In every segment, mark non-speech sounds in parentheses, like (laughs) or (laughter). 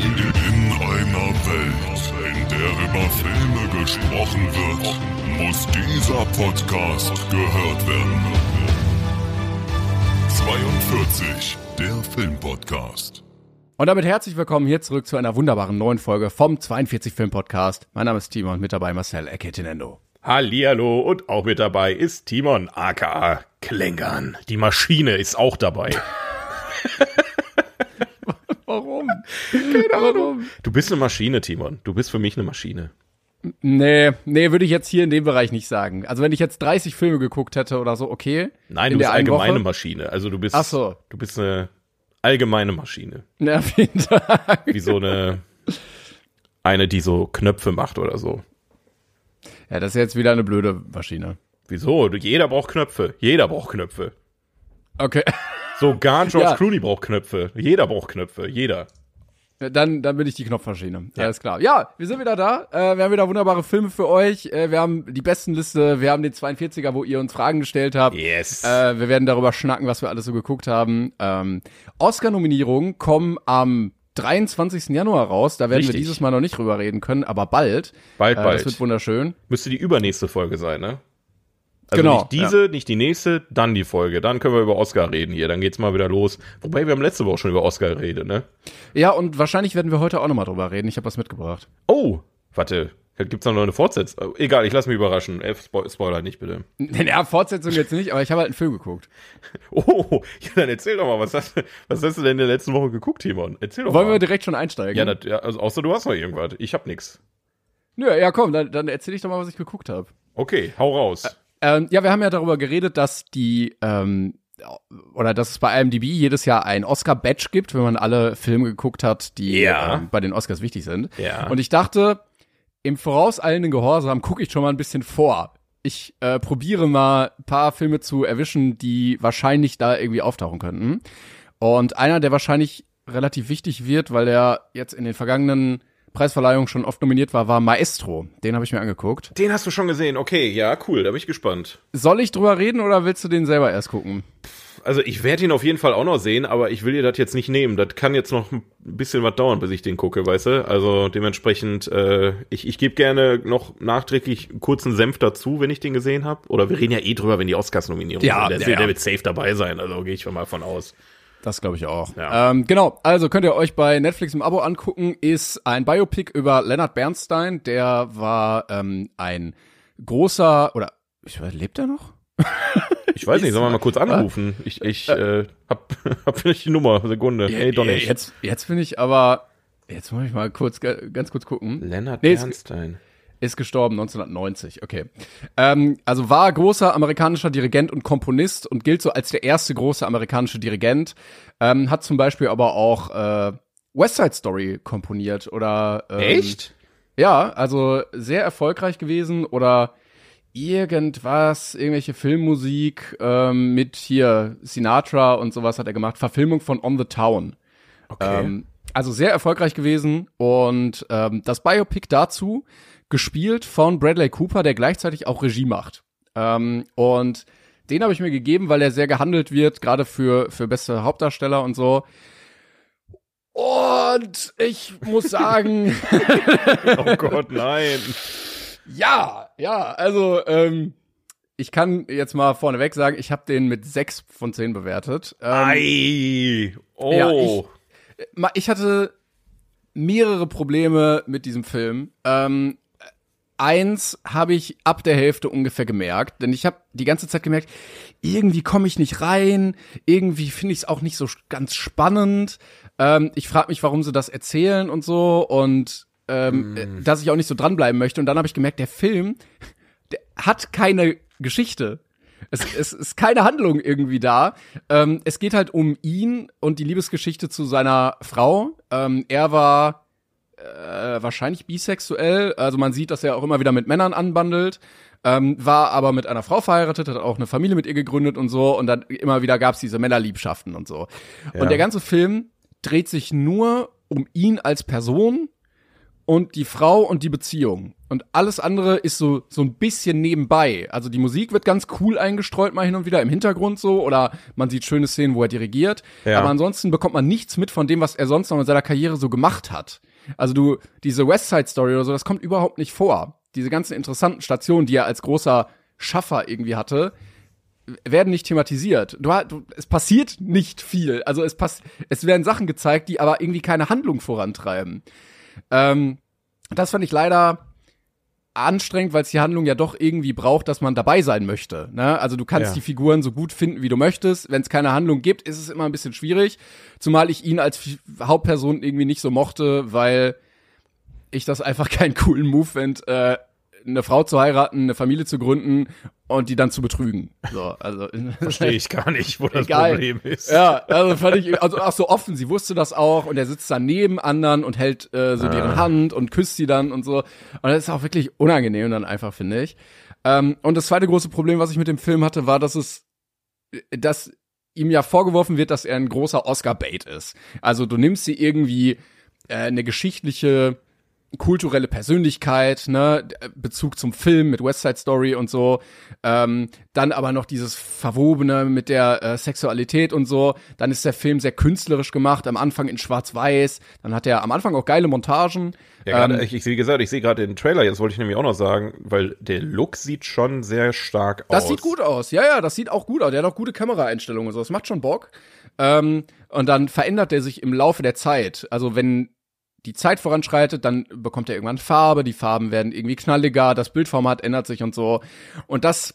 In einer Welt, in der über Filme gesprochen wird, muss dieser Podcast gehört werden. 42, der Filmpodcast. Und damit herzlich willkommen hier zurück zu einer wunderbaren neuen Folge vom 42 Film Podcast. Mein Name ist Timon und mit dabei Marcel Eketinendo. Hallihallo und auch mit dabei ist Timon aka Klängern. Die Maschine ist auch dabei. (laughs) Warum? (laughs) Keine Ahnung. Du bist eine Maschine, Timon. Du bist für mich eine Maschine. Nee, nee, würde ich jetzt hier in dem Bereich nicht sagen. Also wenn ich jetzt 30 Filme geguckt hätte oder so, okay. Nein, in du bist der einen allgemeine Woche. Maschine. Also du bist, Ach so. du bist eine allgemeine Maschine. Ja, vielen Dank. Wie so eine, eine, die so Knöpfe macht oder so. Ja, das ist jetzt wieder eine blöde Maschine. Wieso? Jeder braucht Knöpfe. Jeder braucht Knöpfe. Okay. (laughs) Sogar George Ja. Clooney braucht Knöpfe. Jeder braucht Knöpfe. Jeder. Dann, dann bin ich die Knopfmaschine. Ja, ist klar. Ja, wir sind wieder da. Äh, wir haben wieder wunderbare Filme für euch. Äh, wir haben die besten Liste. Wir haben den 42er, wo ihr uns Fragen gestellt habt. Yes. Äh, wir werden darüber schnacken, was wir alles so geguckt haben. Ähm, Oscar-Nominierungen kommen am 23. Januar raus. Da werden wir Richtig. dieses Mal noch nicht drüber reden können, aber bald. Bald, Äh, bald. Das wird wunderschön. Müsste die übernächste Folge sein, ne? Also Genau, nicht diese, nicht die nächste, dann die Folge. Dann können wir über Oscar reden hier. Dann geht's mal wieder los. Wobei wir haben letzte Woche schon über Oscar geredet, ne? Ja, und wahrscheinlich werden wir heute auch nochmal drüber reden. Ich habe was mitgebracht. Oh, warte. Gibt's da noch eine Fortsetzung? Egal, ich lass mich überraschen. Äh, Spo Spoiler nicht, bitte. (laughs) Ja, Fortsetzung jetzt nicht, aber ich habe halt einen Film geguckt. (laughs) Oh, ja, dann erzähl doch mal, was hast, was hast du denn in der letzten Woche geguckt, Timon? Erzähl doch Wollen wir mal. direkt schon einsteigen? ja, das, ja, also außer du hast noch irgendwas. Ich hab nix. Nö, ja, komm, dann, dann erzähl ich doch mal, was ich geguckt habe. Okay, hau raus. Ähm, ja, wir haben ja darüber geredet, dass die ähm, oder dass es bei IMDb jedes Jahr ein Oscar-Badge gibt, wenn man alle Filme geguckt hat, die Ja. ähm, bei den Oscars wichtig sind. Ja. Und ich dachte, im vorauseilenden Gehorsam gucke ich schon mal ein bisschen vor. Ich äh, probiere mal ein paar Filme zu erwischen, die wahrscheinlich da irgendwie auftauchen könnten. Und einer, der wahrscheinlich relativ wichtig wird, weil er jetzt in den vergangenen Preisverleihungen schon oft nominiert war, war Maestro. Den habe ich mir angeguckt. Den hast du schon gesehen. Okay, ja, cool. Da bin ich gespannt. Soll ich drüber reden oder willst du den selber erst gucken? Also ich werde ihn auf jeden Fall auch noch sehen, aber ich will dir das jetzt nicht nehmen. Das kann jetzt noch ein bisschen was dauern, bis ich den gucke, weißt du? Also dementsprechend, äh, ich, ich gebe gerne noch nachträglich einen kurzen Senf dazu, wenn ich den gesehen habe. Oder wir reden ja eh drüber, wenn die Oscars-Nominierung Ja, sind. Der, ja, ja. der wird safe dabei sein, also gehe ich schon mal von aus. Das glaube ich auch. Ja. Ähm, genau, also könnt ihr euch bei Netflix im Abo angucken, ist ein Biopic über Leonard Bernstein. Der war ähm, ein großer, oder ich weiß, lebt er noch? (laughs) Ich weiß nicht, sollen wir mal kurz anrufen? Ich, ich äh, hab, (laughs) hab vielleicht die Nummer, Sekunde. Hey, doch nicht. Jetzt, jetzt bin ich aber, jetzt muss ich mal kurz, ganz kurz gucken. Lennart Nee, Bernstein. Ist gestorben 1990, okay. Ähm, also war großer amerikanischer Dirigent und Komponist und gilt so als der erste große amerikanische Dirigent. Ähm, hat zum Beispiel aber auch äh, West Side Story komponiert oder ähm, Echt? Ja, also sehr erfolgreich gewesen oder irgendwas, irgendwelche Filmmusik ähm, mit hier Sinatra und sowas hat er gemacht. Verfilmung von On the Town. Okay. Ähm, also sehr erfolgreich gewesen und ähm, das Biopic dazu gespielt von Bradley Cooper, der gleichzeitig auch Regie macht. Ähm, und den habe ich mir gegeben, weil er sehr gehandelt wird, gerade für für beste Hauptdarsteller und so. Und ich muss sagen, (laughs) oh Gott, nein. ja, ja, also ähm, ich kann jetzt mal vorneweg sagen, ich habe den mit sechs von zehn bewertet. Ähm, Ei. Oh. Ja, ich- ma- ich hatte mehrere Probleme mit diesem Film. Ähm, eins habe ich ab der Hälfte ungefähr gemerkt, denn ich habe die ganze Zeit gemerkt, irgendwie komme ich nicht rein, irgendwie finde ich es auch nicht so ganz spannend. Ähm, ich frage mich, warum sie das erzählen und so und ähm, äh, dass ich auch nicht so dranbleiben möchte. Und dann habe ich gemerkt, der Film, der hat keine Geschichte. Es, es ist keine Handlung irgendwie da. Ähm, es geht halt um ihn und die Liebesgeschichte zu seiner Frau. Ähm, er war äh, wahrscheinlich bisexuell. Also man sieht, dass er auch immer wieder mit Männern anbandelt. Ähm, war aber mit einer Frau verheiratet, hat auch eine Familie mit ihr gegründet und so. Und dann immer wieder gab's diese Männerliebschaften und so. Und der ganze Film dreht sich nur um ihn als Person und die Frau und die Beziehung. Und alles andere ist so, so ein bisschen nebenbei. Also die Musik wird ganz cool eingestreut mal hin und wieder im Hintergrund so oder man sieht schöne Szenen, wo er dirigiert. Ja. Aber ansonsten bekommt man nichts mit von dem, was er sonst noch in seiner Karriere so gemacht hat. Also du, diese West Side Story oder so, das kommt überhaupt nicht vor. Diese ganzen interessanten Stationen, die er als großer Schaffer irgendwie hatte, werden nicht thematisiert. Du, du, es passiert nicht viel. Also es pass, es werden Sachen gezeigt, die aber irgendwie keine Handlung vorantreiben. Ähm, das fand ich leider anstrengend, weil es die Handlung ja doch irgendwie braucht, dass man dabei sein möchte. Ne? Also du kannst Ja. die Figuren so gut finden, wie du möchtest. Wenn es keine Handlung gibt, ist es immer ein bisschen schwierig. Zumal ich ihn als Fi- Hauptperson irgendwie nicht so mochte, weil ich das einfach (laughs) keinen coolen Move finde, äh, eine Frau zu heiraten, eine Familie zu gründen und die dann zu betrügen. So, also (laughs) Verstehe ich gar nicht, wo das Egal. Problem ist. Ja, also fand ich, also auch so offen, sie wusste das auch und er sitzt dann neben anderen und hält äh, so deren Hand und küsst sie dann und so. Und das ist auch wirklich unangenehm dann einfach, finde ich. Ähm, und das zweite große Problem, was ich mit dem Film hatte, war, dass es, dass ihm ja vorgeworfen wird, dass er ein großer Oscar-Bait ist. Also du nimmst sie irgendwie äh, eine geschichtliche kulturelle Persönlichkeit, ne, Bezug zum Film mit West Side Story und so, ähm, dann aber noch dieses Verwobene mit der äh, Sexualität und so, dann ist der Film sehr künstlerisch gemacht, am Anfang in Schwarz-Weiß, dann hat er am Anfang auch geile Montagen. Ja, gerade, Ähm, ich, ich, wie gesagt, ich sehe gerade den Trailer, jetzt wollte ich nämlich auch noch sagen, weil der Look sieht schon sehr stark Das aus. sieht gut aus. Ja, ja, das sieht auch gut aus. Der hat auch gute Kameraeinstellungen und so. Das macht schon Bock. Ähm, und dann verändert er sich im Laufe der Zeit. Also wenn die Zeit voranschreitet, dann bekommt er irgendwann Farbe, die Farben werden irgendwie knalliger, das Bildformat ändert sich und so. Und das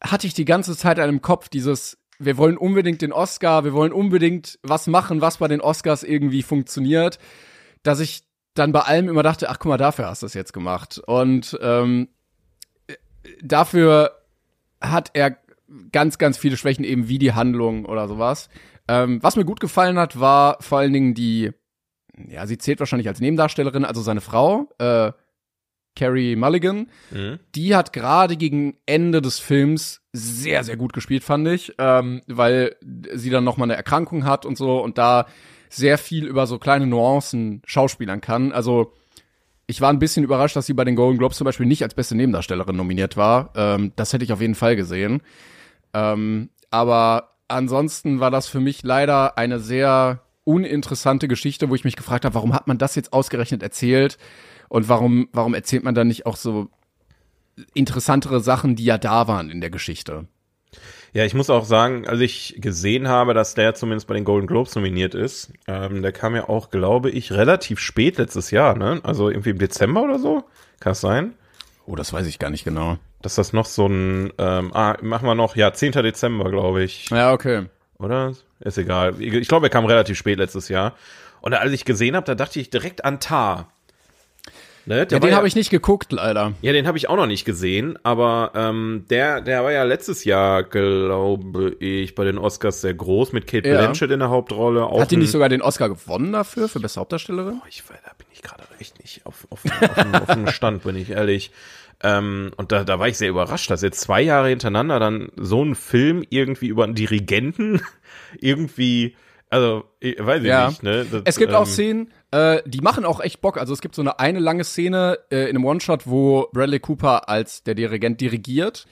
hatte ich die ganze Zeit an im Kopf, dieses, wir wollen unbedingt den Oscar, wir wollen unbedingt was machen, was bei den Oscars irgendwie funktioniert, dass ich dann bei allem immer dachte, ach guck mal, dafür hast du es jetzt gemacht. Und ähm, dafür hat er ganz, ganz viele Schwächen, eben wie die Handlung oder sowas. Ähm, was mir gut gefallen hat, war vor allen Dingen die, ja, sie zählt wahrscheinlich als Nebendarstellerin, also seine Frau, äh, Carrie Mulligan. Mhm. Die hat gerade gegen Ende des Films sehr, sehr gut gespielt, fand ich, ähm, weil sie dann noch mal eine Erkrankung hat und so und da sehr viel über so kleine Nuancen schauspielern kann. Also ich war ein bisschen überrascht, dass sie bei den Golden Globes zum Beispiel nicht als beste Nebendarstellerin nominiert war. Ähm, das hätte ich auf jeden Fall gesehen. Ähm, aber ansonsten war das für mich leider eine sehr uninteressante Geschichte, wo ich mich gefragt habe, warum hat man das jetzt ausgerechnet erzählt und warum, warum erzählt man dann nicht auch so interessantere Sachen, die ja da waren in der Geschichte? Ja, ich muss auch sagen, als ich gesehen habe, dass der zumindest bei den Golden Globes nominiert ist, ähm, der kam ja auch, glaube ich, relativ spät letztes Jahr, ne? Also irgendwie im Dezember oder so. Kann es sein? Oh, das weiß ich gar nicht genau. Dass das noch so ein, ähm, ah, machen wir noch, ja, 10. Dezember, glaube ich. Ja, okay. Oder? Ist egal. Ich glaube, er kam relativ spät letztes Jahr. Und als ich gesehen habe, da dachte ich direkt an Tar. Ne? Ja, den habe ich nicht geguckt, leider. Ja, den habe ich auch noch nicht gesehen, aber ähm, der, der war ja letztes Jahr, glaube ich, bei den Oscars sehr groß mit Kate Ja. Blanchett in der Hauptrolle. Auch Hat die nicht sogar den Oscar gewonnen dafür, für beste Hauptdarstellerin? Boah, ich, da bin ich gerade echt nicht auf, auf, auf, dem- auf dem (laughs) Stand, bin ich ehrlich. Ähm, und da, da war ich sehr überrascht, dass jetzt zwei Jahre hintereinander dann so ein Film irgendwie über einen Dirigenten (laughs) irgendwie, also, ich, weiß ich Ja. nicht, ne? Das, Es gibt ähm, auch Szenen, äh, die machen auch echt Bock. Also es gibt so eine eine lange Szene äh, in einem One-Shot, wo Bradley Cooper als der Dirigent dirigiert.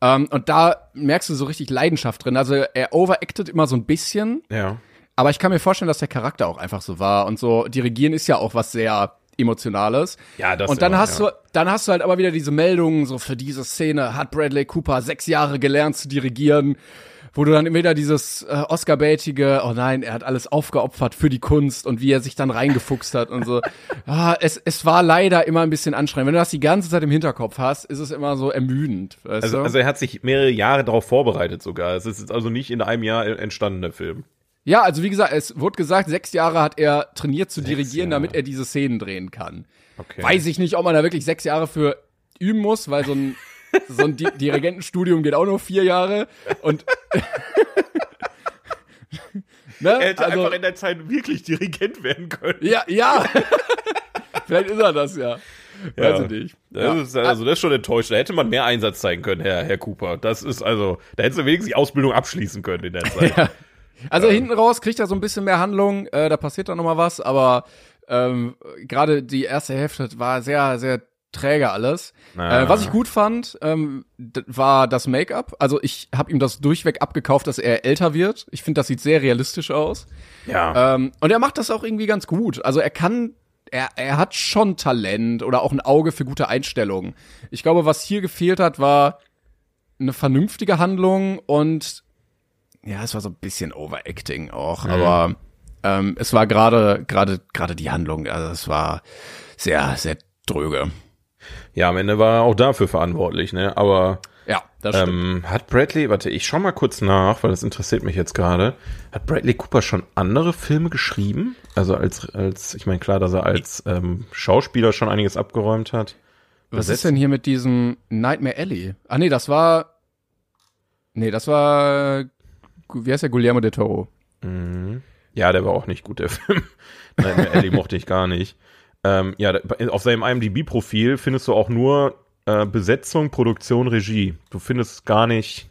Ähm, und da merkst du so richtig Leidenschaft drin. Also er overacted immer so ein bisschen, Ja. aber ich kann mir vorstellen, dass der Charakter auch einfach so war. Und so dirigieren ist ja auch was sehr Emotionales. Ja, das Und dann immer, hast ja. du, dann hast du halt aber wieder diese Meldungen, so für diese Szene hat Bradley Cooper sechs Jahre gelernt zu dirigieren, wo du dann immer wieder dieses äh, Oscar-baitige, oh nein, er hat alles aufgeopfert für die Kunst und wie er sich dann reingefuchst hat und so. (laughs) Ah, es, es war leider immer ein bisschen anstrengend. Wenn du das die ganze Zeit im Hinterkopf hast, ist es immer so ermüdend. Also, du? also er hat sich mehrere Jahre darauf vorbereitet sogar. Es ist jetzt also nicht in einem Jahr entstanden, der Film. Ja, also wie gesagt, es wurde gesagt, sechs Jahre hat er trainiert zu dirigieren, Jahre. damit er diese Szenen drehen kann. Okay. Weiß ich nicht, ob man da wirklich sechs Jahre für üben muss, weil so ein, (laughs) so ein Di Dirigentenstudium geht auch nur vier Jahre. Und (laughs) ne? Er hätte also, einfach in der Zeit wirklich Dirigent werden können. ja, ja. (laughs) Vielleicht ist er das ja. Weiß ich nicht. Das Ja. ist, also das ist schon enttäuschend. Da hätte man mehr Einsatz zeigen können, Herr, Herr Cooper. Das ist also, da hättest du wenigstens die Ausbildung abschließen können in der Zeit. Also hinten raus kriegt er so ein bisschen mehr Handlung, äh, da passiert dann noch mal was, aber Ähm, Gerade die erste Hälfte war sehr, sehr träge alles. Na. Äh, was ich gut fand, ähm, war das Make-up. Also ich habe ihm das durchweg abgekauft, dass er älter wird. Ich finde, das sieht sehr realistisch aus. Ja. Ähm, und er macht das auch irgendwie ganz gut. Also er kann, er, er hat schon Talent oder auch ein Auge für gute Einstellungen. Ich glaube, was hier gefehlt hat, war eine vernünftige Handlung und ja, es war so ein bisschen Overacting auch, aber ähm, es war gerade gerade gerade die Handlung, also es war sehr sehr dröge. ja, am Ende war er auch dafür verantwortlich, ne? Aber Ja, das stimmt. ähm, hat Bradley, warte, ich schau mal kurz nach, weil das interessiert mich jetzt gerade. Hat Bradley Cooper schon andere Filme geschrieben? Also als, als, ich meine, klar, dass er als ähm, Schauspieler schon einiges abgeräumt hat. Was besetzt- ist denn hier mit diesem Nightmare Alley? Ah nee, das war Nee, das war wie heißt der Guillermo del Toro? Ja, der war auch nicht gut, der (laughs) Film. Nightmare Alley mochte ich gar nicht. Ähm, ja, auf seinem IMDb-Profil findest du auch nur äh, Besetzung, Produktion, Regie. Du findest gar nicht.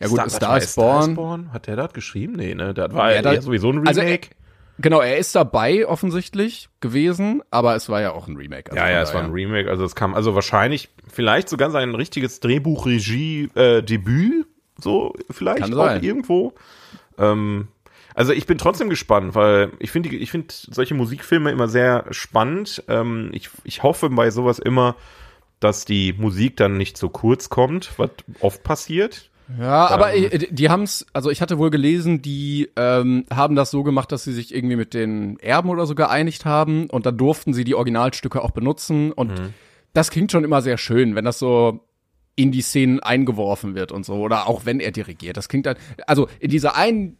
Ja gut, Star, mal, is Born. Born? Hat der das geschrieben? Nee, ne? Das war Ja, da- sowieso ein Also, Remake. Genau, er ist dabei offensichtlich gewesen, aber es war ja auch ein Remake. also ja, ja, es war ein Remake. Also es kam also wahrscheinlich vielleicht sogar sein richtiges Drehbuch-Regie-Debüt. So vielleicht Kann auch sein. irgendwo. Ähm, also ich bin trotzdem gespannt, weil ich finde ich finde solche Musikfilme immer sehr spannend. Ähm, ich, ich hoffe bei sowas immer, dass die Musik dann nicht so kurz kommt, was oft passiert. Ja, aber Ähm. äh, die haben's, also ich hatte wohl gelesen, die ähm, haben das so gemacht, dass sie sich irgendwie mit den Erben oder so geeinigt haben und dann durften sie die Originalstücke auch benutzen und Mhm. das klingt schon immer sehr schön, wenn das so in die Szenen eingeworfen wird und so oder auch wenn er dirigiert. Das klingt dann, also in dieser einen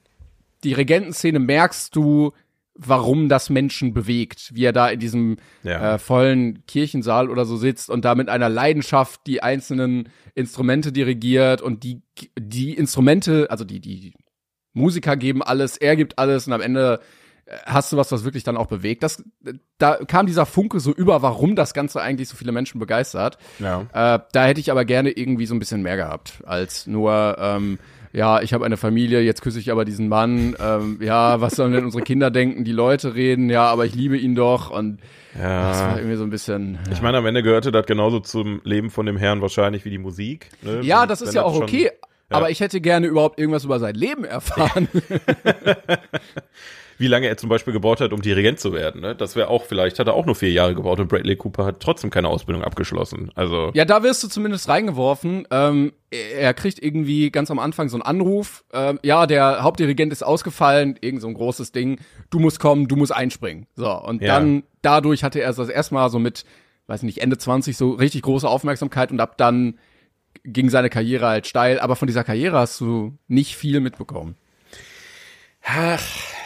Dirigentenszene merkst du, warum das Menschen bewegt, wie er da in diesem Ja. äh, vollen Kirchensaal oder so sitzt und da mit einer Leidenschaft die einzelnen Instrumente dirigiert und die die Instrumente, also die die Musiker geben alles, er gibt alles und am Ende hast du was, was wirklich dann auch bewegt. Das da kam dieser Funke so über, warum das Ganze eigentlich so viele Menschen begeistert. Ja. Äh, da hätte ich aber gerne irgendwie so ein bisschen mehr gehabt, als nur, ähm, ja, ich habe eine Familie, jetzt küsse ich aber diesen Mann, ähm, ja, was sollen denn unsere Kinder denken, die Leute reden, ja, aber ich liebe ihn doch und das war Ja. irgendwie so ein bisschen. Ja, Ich meine, am Ende gehörte das genauso zum Leben von dem Herrn wahrscheinlich wie die Musik. Ne? ja das ist ja auch okay, aber ich hätte gerne überhaupt irgendwas über sein Leben erfahren. (laughs) (laughs) wie lange er zum Beispiel gebraucht hat, um Dirigent zu werden. Ne? Das wäre auch vielleicht, hat er auch nur vier Jahre gebraucht und Bradley Cooper hat trotzdem keine Ausbildung abgeschlossen. Also Ja, da wirst du zumindest reingeworfen. Ähm, er er kriegt irgendwie ganz am Anfang so einen Anruf. Ähm, ja, der Hauptdirigent ist ausgefallen, irgend so ein großes Ding. Du musst kommen, du musst einspringen. So, und Ja. dann, dadurch hatte er das erstmal so mit, weiß nicht, Ende 20 so richtig große Aufmerksamkeit und ab dann ging seine Karriere halt steil. Aber von dieser Karriere hast du nicht viel mitbekommen. Ach,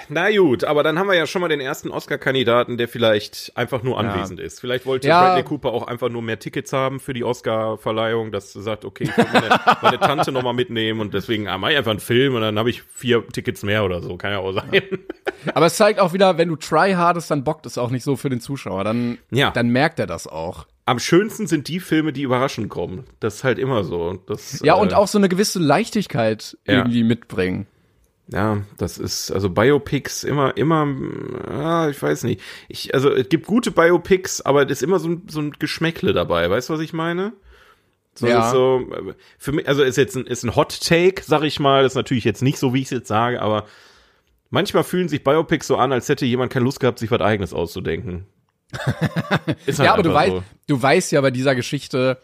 na gut, aber dann haben wir ja schon mal den ersten Oscar-Kandidaten, der vielleicht einfach nur anwesend ist. Vielleicht wollte Ja. Bradley Cooper auch einfach nur mehr Tickets haben für die Oscar-Verleihung, dass er sagt, okay, ich will meine, (laughs) meine Tante noch mal mitnehmen und deswegen ah, mach ich einfach einen Film und dann habe ich vier Tickets mehr oder so. Kann ja auch sein. Aber es zeigt auch wieder, wenn du tryhardest, dann bockt es auch nicht so für den Zuschauer. Dann, Ja. dann merkt er das auch. Am schönsten sind die Filme, die überraschend kommen. Das ist halt immer so. Das, Ja, äh, und auch so eine gewisse Leichtigkeit Ja. irgendwie mitbringen. Ja, das ist, also Biopics immer, immer, ah, ich weiß nicht. Ich, also es gibt gute Biopics, aber es ist immer so ein, so ein Geschmäckle dabei. Weißt du, was ich meine? So, Ja. so, für mich, also ist jetzt ein, ist ein Hot Take, sag ich mal. Das ist natürlich jetzt nicht so, wie ich es jetzt sage, aber manchmal fühlen sich Biopics so an, als hätte jemand keine Lust gehabt, sich was eigenes auszudenken. (laughs) halt Ja, aber du weißt, so. du weißt ja bei dieser Geschichte,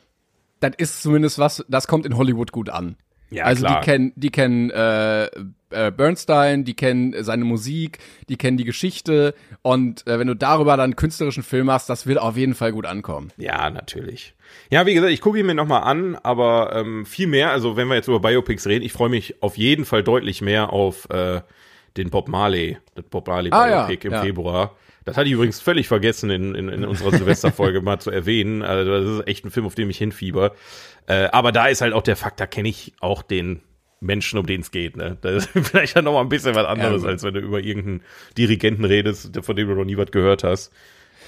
das ist zumindest was, das kommt in Hollywood gut an. Ja, also klar. die kennen, die kennen äh, äh, Bernstein, die kennen seine Musik, die kennen die Geschichte und äh, wenn du darüber dann einen künstlerischen Film machst, das wird auf jeden Fall gut ankommen. Ja, natürlich. Ja, wie gesagt, ich gucke ihn mir nochmal an, aber ähm, viel mehr, also wenn wir jetzt über Biopics reden, ich freue mich auf jeden Fall deutlich mehr auf äh, den Bob Marley, das Bob Marley Ah, ja, Biopic im ja. Februar. Das hatte ich übrigens völlig vergessen in, in, in unserer Silvesterfolge (laughs) mal zu erwähnen. Also das ist echt ein Film, auf den ich hinfieber. Äh, aber da ist halt auch der Fakt, da kenne ich auch den Menschen, um den es geht. Ne? Das ist (laughs) vielleicht ja noch mal ein bisschen was anderes, Ja. als wenn du über irgendeinen Dirigenten redest, von dem du noch nie was gehört hast.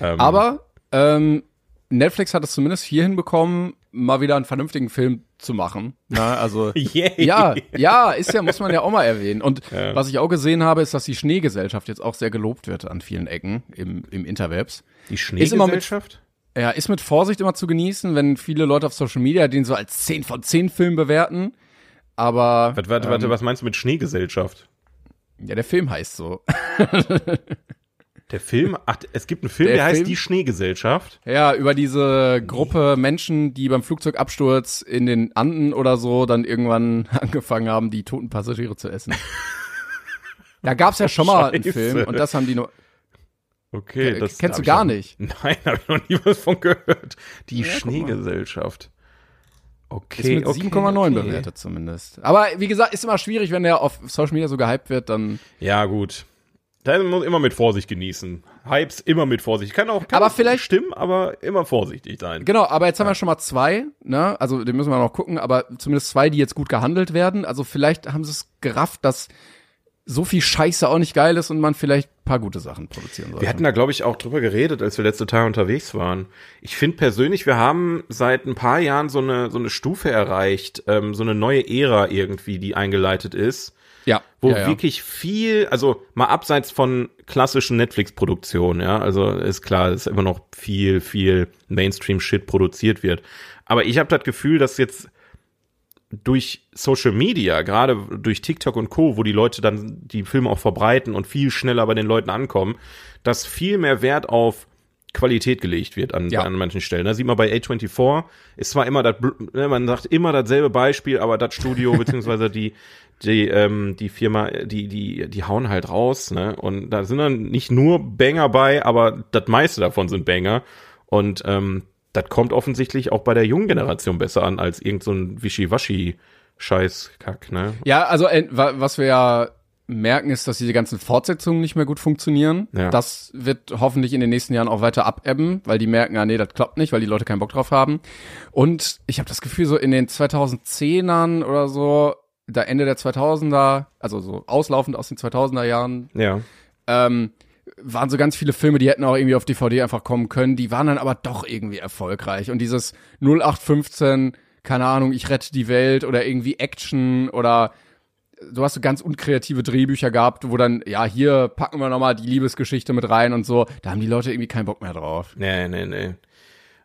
Ähm, Aber ähm, Netflix hat es zumindest hier hinbekommen, mal wieder einen vernünftigen Film zu machen. Na, also (laughs) Yay. ja, ja, ist ja, muss man ja auch mal erwähnen. Und (laughs) was ich auch gesehen habe, ist, dass die Schneegesellschaft jetzt auch sehr gelobt wird an vielen Ecken im, im Interwebs. Die Ist immer mit- Schneegesellschaft? Ja, ist mit Vorsicht immer zu genießen, wenn viele Leute auf Social Media den so als 10 von 10 Film bewerten. Aber Warte, warte, warte, was meinst du mit Schneegesellschaft? ja, der Film heißt so. (laughs) Der Film, ach, es gibt einen Film, Der der, heißt Film? Die Schneegesellschaft. Ja, über diese Gruppe Menschen, die beim Flugzeugabsturz in den Anden oder so dann irgendwann (laughs) angefangen haben, die toten Passagiere zu essen. (laughs) Da gab's ja schon mal einen. Film und das haben die nur. Okay, Äh, das kennst du gar nicht? Nein, habe ich noch nie was von gehört. Die Ja, guck Schneegesellschaft. Ist Okay, mit okay, 7,9 okay. bewertet zumindest. Aber wie gesagt, ist immer schwierig, wenn der auf Social Media so gehypt wird, dann. Ja, gut. Da muss immer mit Vorsicht genießen. Hypes immer mit Vorsicht. Kann auch, kann Aber auch vielleicht- stimmen, aber immer vorsichtig sein. Genau, aber jetzt haben wir schon mal zwei, ne? Also den müssen wir noch gucken, aber zumindest zwei, die jetzt gut gehandelt werden. Also vielleicht haben sie es gerafft, dass so viel Scheiße auch nicht geil ist und man vielleicht ein paar gute Sachen produzieren sollte. Wir hatten da, glaube ich, auch drüber geredet, als wir letzte Tage unterwegs waren. Ich finde persönlich, wir haben seit ein paar Jahren so eine, so eine Stufe erreicht, ähm, so eine neue Ära irgendwie, die eingeleitet ist, ja, wo ja, ja. wirklich viel, also mal abseits von klassischen Netflix-Produktionen, ja, also ist klar, dass immer noch viel, viel Mainstream-Shit produziert wird. Aber ich habe das Gefühl, dass jetzt durch Social Media, gerade durch TikTok und Co., wo die Leute dann die Filme auch verbreiten und viel schneller bei den Leuten ankommen, dass viel mehr Wert auf Qualität gelegt wird an, Ja. an manchen Stellen. Da sieht man bei A24, ist zwar immer das, ne, man sagt immer dasselbe Beispiel, aber das Studio (laughs) beziehungsweise die die ähm, die Firma, die die die hauen halt raus, ne? Und da sind dann nicht nur Banger bei, aber das meiste davon sind Banger und ähm, das kommt offensichtlich auch bei der jungen Generation besser an als irgend so ein Wischiwaschi Scheißkack, ne? Ja, also äh, wa- was wir ja merken, ist, dass diese ganzen Fortsetzungen nicht mehr gut funktionieren. Ja. Das wird hoffentlich in den nächsten Jahren auch weiter abebben, weil die merken, ah nee, das klappt nicht, weil die Leute keinen Bock drauf haben. Und ich habe das Gefühl, so in den 2010ern oder so, da Ende der 2000er, also so auslaufend aus den 2000er Jahren, Ja. ähm, waren so ganz viele Filme, die hätten auch irgendwie auf DVD einfach kommen können, die waren dann aber doch irgendwie erfolgreich. Und dieses 0815, keine Ahnung, ich rette die Welt oder irgendwie Action oder du hast so ganz unkreative Drehbücher gehabt, wo dann, ja, hier packen wir nochmal die Liebesgeschichte mit rein und so. Da haben die Leute irgendwie keinen Bock mehr drauf. Nee, nee, nee.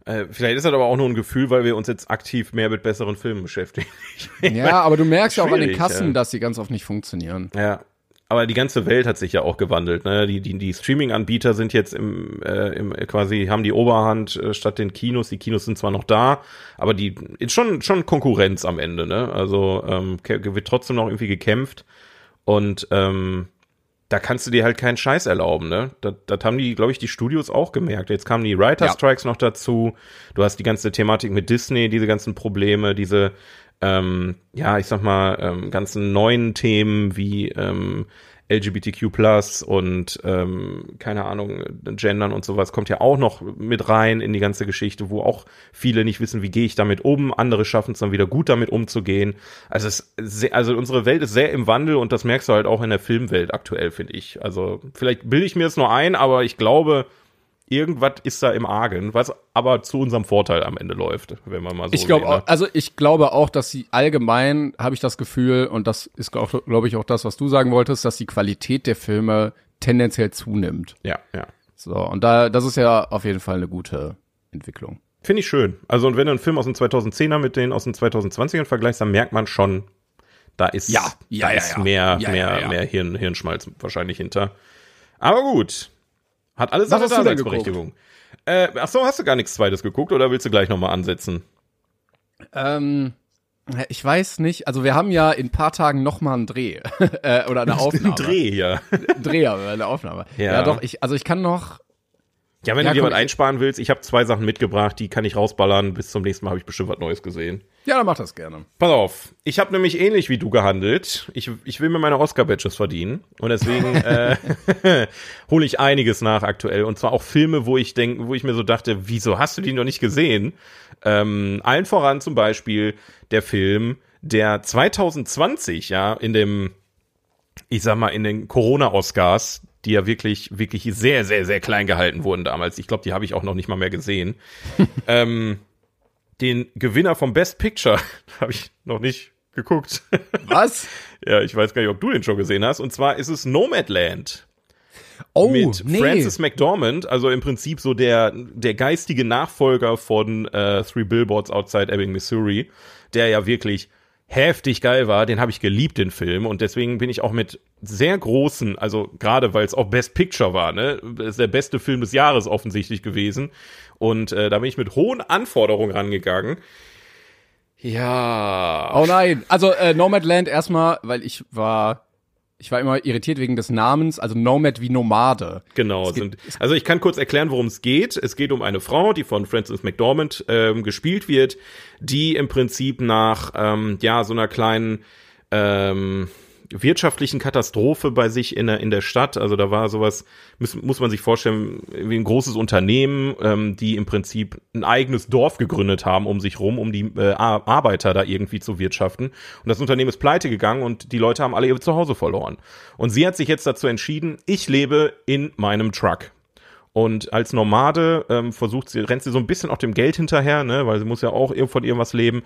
Äh, vielleicht ist das aber auch nur ein Gefühl, weil wir uns jetzt aktiv mehr mit besseren Filmen beschäftigen. (laughs) Ja, aber du merkst ja auch an den Kassen, ja. dass die ganz oft nicht funktionieren. Ja. Aber die ganze Welt hat sich ja auch gewandelt. Ne? Die, die, die Streaming-Anbieter sind jetzt im, äh, im quasi haben die Oberhand äh, statt den Kinos. Die Kinos sind zwar noch da, aber die ist schon schon Konkurrenz am Ende. Ne? Also ähm, wird trotzdem noch irgendwie gekämpft und ähm, da kannst du dir halt keinen Scheiß erlauben, ne? Das, das haben die, glaube ich, die Studios auch gemerkt. Jetzt kamen die Writer Ja. Strikes noch dazu. Du hast die ganze Thematik mit Disney, diese ganzen Probleme, diese, ähm, ja, ich sag mal, ähm, ganzen neuen Themen wie ähm, LGBTQ und ähm, keine Ahnung, Gendern und sowas kommt ja auch noch mit rein in die ganze Geschichte, wo auch viele nicht wissen, wie gehe ich damit um. Andere schaffen es dann wieder gut damit umzugehen. Also es sehr, also unsere Welt ist sehr im Wandel und das merkst du halt auch in der Filmwelt aktuell, finde ich. Also vielleicht bilde ich mir es nur ein, aber ich glaube, irgendwas ist da im Argen, was aber zu unserem Vorteil am Ende läuft, wenn man mal so Ich glaube ne? also ich glaube auch, dass sie allgemein, habe ich das Gefühl, und das ist, glaube glaub ich, auch das, was du sagen wolltest, dass die Qualität der Filme tendenziell zunimmt. Ja, ja. So, und da, das ist ja auf jeden Fall eine gute Entwicklung. Finde ich schön. Also, und wenn du einen Film aus den 2010er mit den aus den 2020ern vergleichst, dann merkt man schon, da ist, Ja, ja, da ja, ist ja. mehr, mehr, mehr Hirn, Hirnschmalz wahrscheinlich hinter. Aber gut. Hat alles seine Daseinsberechtigung. Äh, ach so, hast du gar nichts zweites geguckt oder willst du gleich nochmal ansetzen? Ähm, ich weiß nicht, also wir haben ja in ein paar Tagen noch mal einen Dreh (laughs) äh, oder eine (laughs) Aufnahme. Ein Dreh hier. Dreh, aber eine Aufnahme. Ja. Ja. doch, ich, also ich kann noch, Ja, wenn Ja, du was einsparen willst, ich habe zwei Sachen mitgebracht, die kann ich rausballern. Bis zum nächsten Mal habe ich bestimmt was Neues gesehen. ja, dann mach das gerne. Pass auf, ich habe nämlich ähnlich wie du gehandelt. Ich, ich will mir meine Oscar-Badges verdienen und deswegen (laughs) äh, (laughs) hole ich einiges nach aktuell und zwar auch Filme, wo ich denke, wo ich mir so dachte, wieso hast du die noch nicht gesehen? Ähm, allen voran zum Beispiel der Film, der 2020 ja in dem, ich sag mal in den Corona-Oscars, die ja wirklich wirklich sehr sehr sehr klein gehalten wurden damals. Ich glaube, die habe ich auch noch nicht mal mehr gesehen. (laughs) ähm, den Gewinner vom Best Picture (laughs) habe ich noch nicht geguckt. Was? (laughs) ja, ich weiß gar nicht, ob du den schon gesehen hast. Und zwar ist es Nomadland. Oh, mit nee. Francis McDormand, also im Prinzip so der, der geistige Nachfolger von äh, Three Billboards Outside Ebbing, Missouri, der ja wirklich heftig geil war. Den habe ich geliebt, den Film. Und deswegen bin ich auch mit sehr großen, also gerade weil es auch Best Picture war, ne, ist der beste Film des Jahres offensichtlich gewesen. Und äh, da bin ich mit hohen Anforderungen rangegangen. Ja. Oh nein. Also äh, Nomadland erstmal, weil ich war ich war immer irritiert wegen des Namens, also Nomad wie Nomade. Genau. Sind, also ich kann kurz erklären, worum es geht. Es geht um eine Frau, die von Frances McDormand ähm, gespielt wird, die im Prinzip nach ähm, ja so einer kleinen ähm, wirtschaftlichen Katastrophe bei sich in der, in der Stadt. Also da war sowas, muss, muss man sich vorstellen, wie ein großes Unternehmen, ähm, die im Prinzip ein eigenes Dorf gegründet haben um sich rum, um die äh, Arbeiter da irgendwie zu wirtschaften. Und das Unternehmen ist pleite gegangen und die Leute haben alle ihr Zuhause verloren. Und sie hat sich jetzt dazu entschieden, ich lebe in meinem Truck. Und als Nomade ähm, versucht sie, rennt sie so ein bisschen auch dem Geld hinterher, ne, weil sie muss ja auch von irgendwas leben,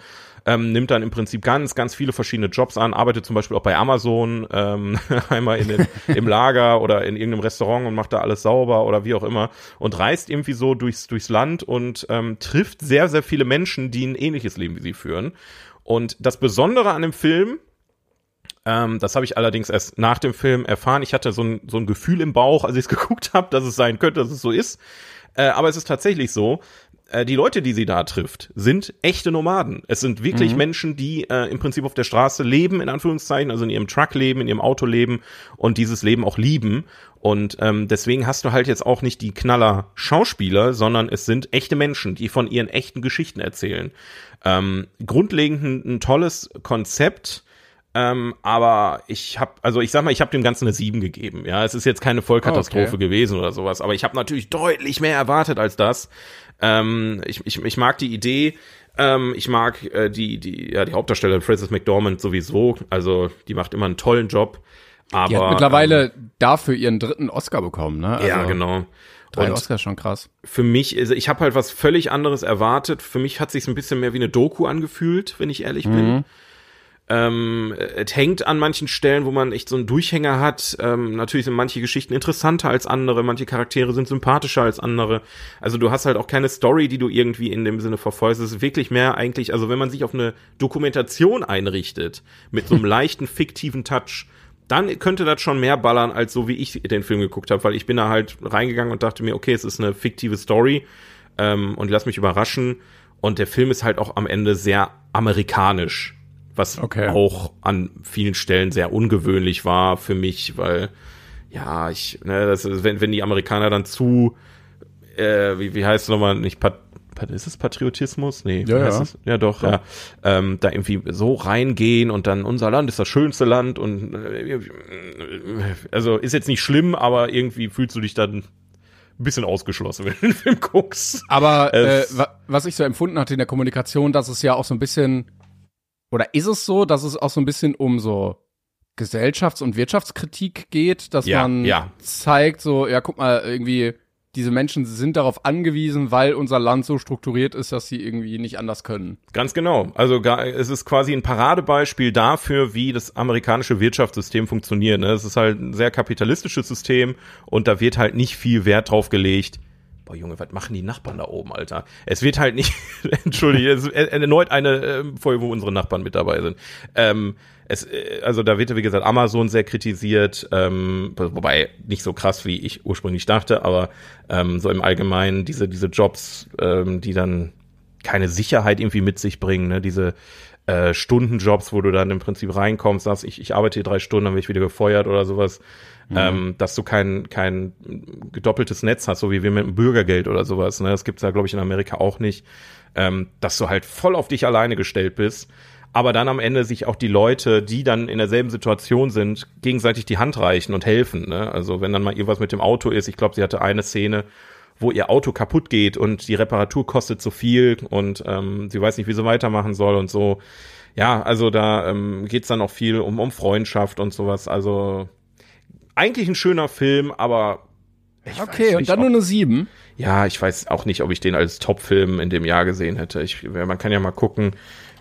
ähm, nimmt dann im Prinzip ganz, ganz viele verschiedene Jobs an, arbeitet zum Beispiel auch bei Amazon, ähm, (laughs) einmal in den, im Lager oder in irgendeinem Restaurant und macht da alles sauber oder wie auch immer und reist irgendwie so durchs, durchs Land und ähm, trifft sehr, sehr viele Menschen, die ein ähnliches Leben wie sie führen. Und das Besondere an dem Film, ähm, das habe ich allerdings erst nach dem Film erfahren. Ich hatte so ein, so ein Gefühl im Bauch, als ich es (laughs) geguckt habe, dass es sein könnte, dass es so ist. Äh, aber es ist tatsächlich so. Äh, die Leute, die sie da trifft, sind echte Nomaden. Es sind wirklich mhm. Menschen, die äh, im Prinzip auf der Straße leben, in Anführungszeichen, also in ihrem Truck leben, in ihrem Auto leben und dieses Leben auch lieben. Und ähm, deswegen hast du halt jetzt auch nicht die Knaller Schauspieler, sondern es sind echte Menschen, die von ihren echten Geschichten erzählen. Ähm, grundlegend ein, ein tolles Konzept ähm, aber ich habe, also ich sag mal, ich habe dem Ganzen eine 7 gegeben. Ja, es ist jetzt keine Vollkatastrophe okay. gewesen oder sowas, aber ich habe natürlich deutlich mehr erwartet als das. Ähm, ich, ich, ich mag die Idee, ähm, ich mag äh, die, die, ja, die Hauptdarstellerin Frances McDormand sowieso. Also die macht immer einen tollen Job. Aber, die hat mittlerweile ähm, dafür ihren dritten Oscar bekommen, ne? Also ja, genau. Drei und Oscars schon krass. Für mich, also ich habe halt was völlig anderes erwartet. Für mich hat sich ein bisschen mehr wie eine Doku angefühlt, wenn ich ehrlich mhm. bin. Ähm, es hängt an manchen Stellen, wo man echt so einen Durchhänger hat. Ähm, natürlich sind manche Geschichten interessanter als andere, manche Charaktere sind sympathischer als andere. Also du hast halt auch keine Story, die du irgendwie in dem Sinne verfolgst. Es ist wirklich mehr eigentlich, also wenn man sich auf eine Dokumentation einrichtet, mit so einem (laughs) leichten fiktiven Touch, dann könnte das schon mehr ballern, als so wie ich den Film geguckt habe, weil ich bin da halt reingegangen und dachte mir, okay, es ist eine fiktive Story ähm, und lass mich überraschen. Und der Film ist halt auch am Ende sehr amerikanisch was okay. auch an vielen Stellen sehr ungewöhnlich war für mich, weil ja, ich, ne, das, wenn, wenn die Amerikaner dann zu, äh, wie, wie heißt es nochmal, nicht Pat, ist es Patriotismus? Nee, ja, ja. Es? ja doch, ja. Ähm, da irgendwie so reingehen und dann unser Land ist das schönste Land und äh, also ist jetzt nicht schlimm, aber irgendwie fühlst du dich dann ein bisschen ausgeschlossen, (laughs) wenn du den Film guckst. Aber äh, was ich so empfunden hatte in der Kommunikation, dass es ja auch so ein bisschen oder ist es so, dass es auch so ein bisschen um so Gesellschafts- und Wirtschaftskritik geht, dass ja, man ja. zeigt, so, ja, guck mal, irgendwie, diese Menschen sind darauf angewiesen, weil unser Land so strukturiert ist, dass sie irgendwie nicht anders können. Ganz genau. Also es ist quasi ein Paradebeispiel dafür, wie das amerikanische Wirtschaftssystem funktioniert. Ne? Es ist halt ein sehr kapitalistisches System und da wird halt nicht viel Wert drauf gelegt, boah Junge, was machen die Nachbarn da oben, Alter? Es wird halt nicht, (laughs) entschuldige, es ist erneut eine äh, Folge, wo unsere Nachbarn mit dabei sind. Ähm, es, äh, also da wird, wie gesagt, Amazon sehr kritisiert, ähm, wobei nicht so krass, wie ich ursprünglich dachte, aber ähm, so im Allgemeinen diese, diese Jobs, ähm, die dann keine Sicherheit irgendwie mit sich bringen, ne? diese äh, Stundenjobs, wo du dann im Prinzip reinkommst, sagst, ich, ich arbeite hier drei Stunden, dann werde ich wieder gefeuert oder sowas mhm. ähm, dass du kein, kein gedoppeltes Netz hast, so wie wir mit dem Bürgergeld oder sowas. Ne? Das gibt's ja, glaube ich, in Amerika auch nicht. Ähm, dass du halt voll auf dich alleine gestellt bist aber dann am Ende sich auch die Leute, die dann in derselben Situation sind, gegenseitig die Hand reichen und helfen. Ne? Also wenn dann mal irgendwas mit dem Auto ist, ich glaube, sie hatte eine Szene, wo ihr Auto kaputt geht und die Reparatur kostet zu viel und ähm, sie weiß nicht, wie sie weitermachen soll und so. Ja, also da ähm, geht dann auch viel um, um Freundschaft und sowas. Also eigentlich ein schöner Film, aber Ich Okay, und dann ob- nur eine 7. Ja, ich weiß auch nicht, ob ich den als Top-Film in dem Jahr gesehen hätte. Ich, man kann ja mal gucken.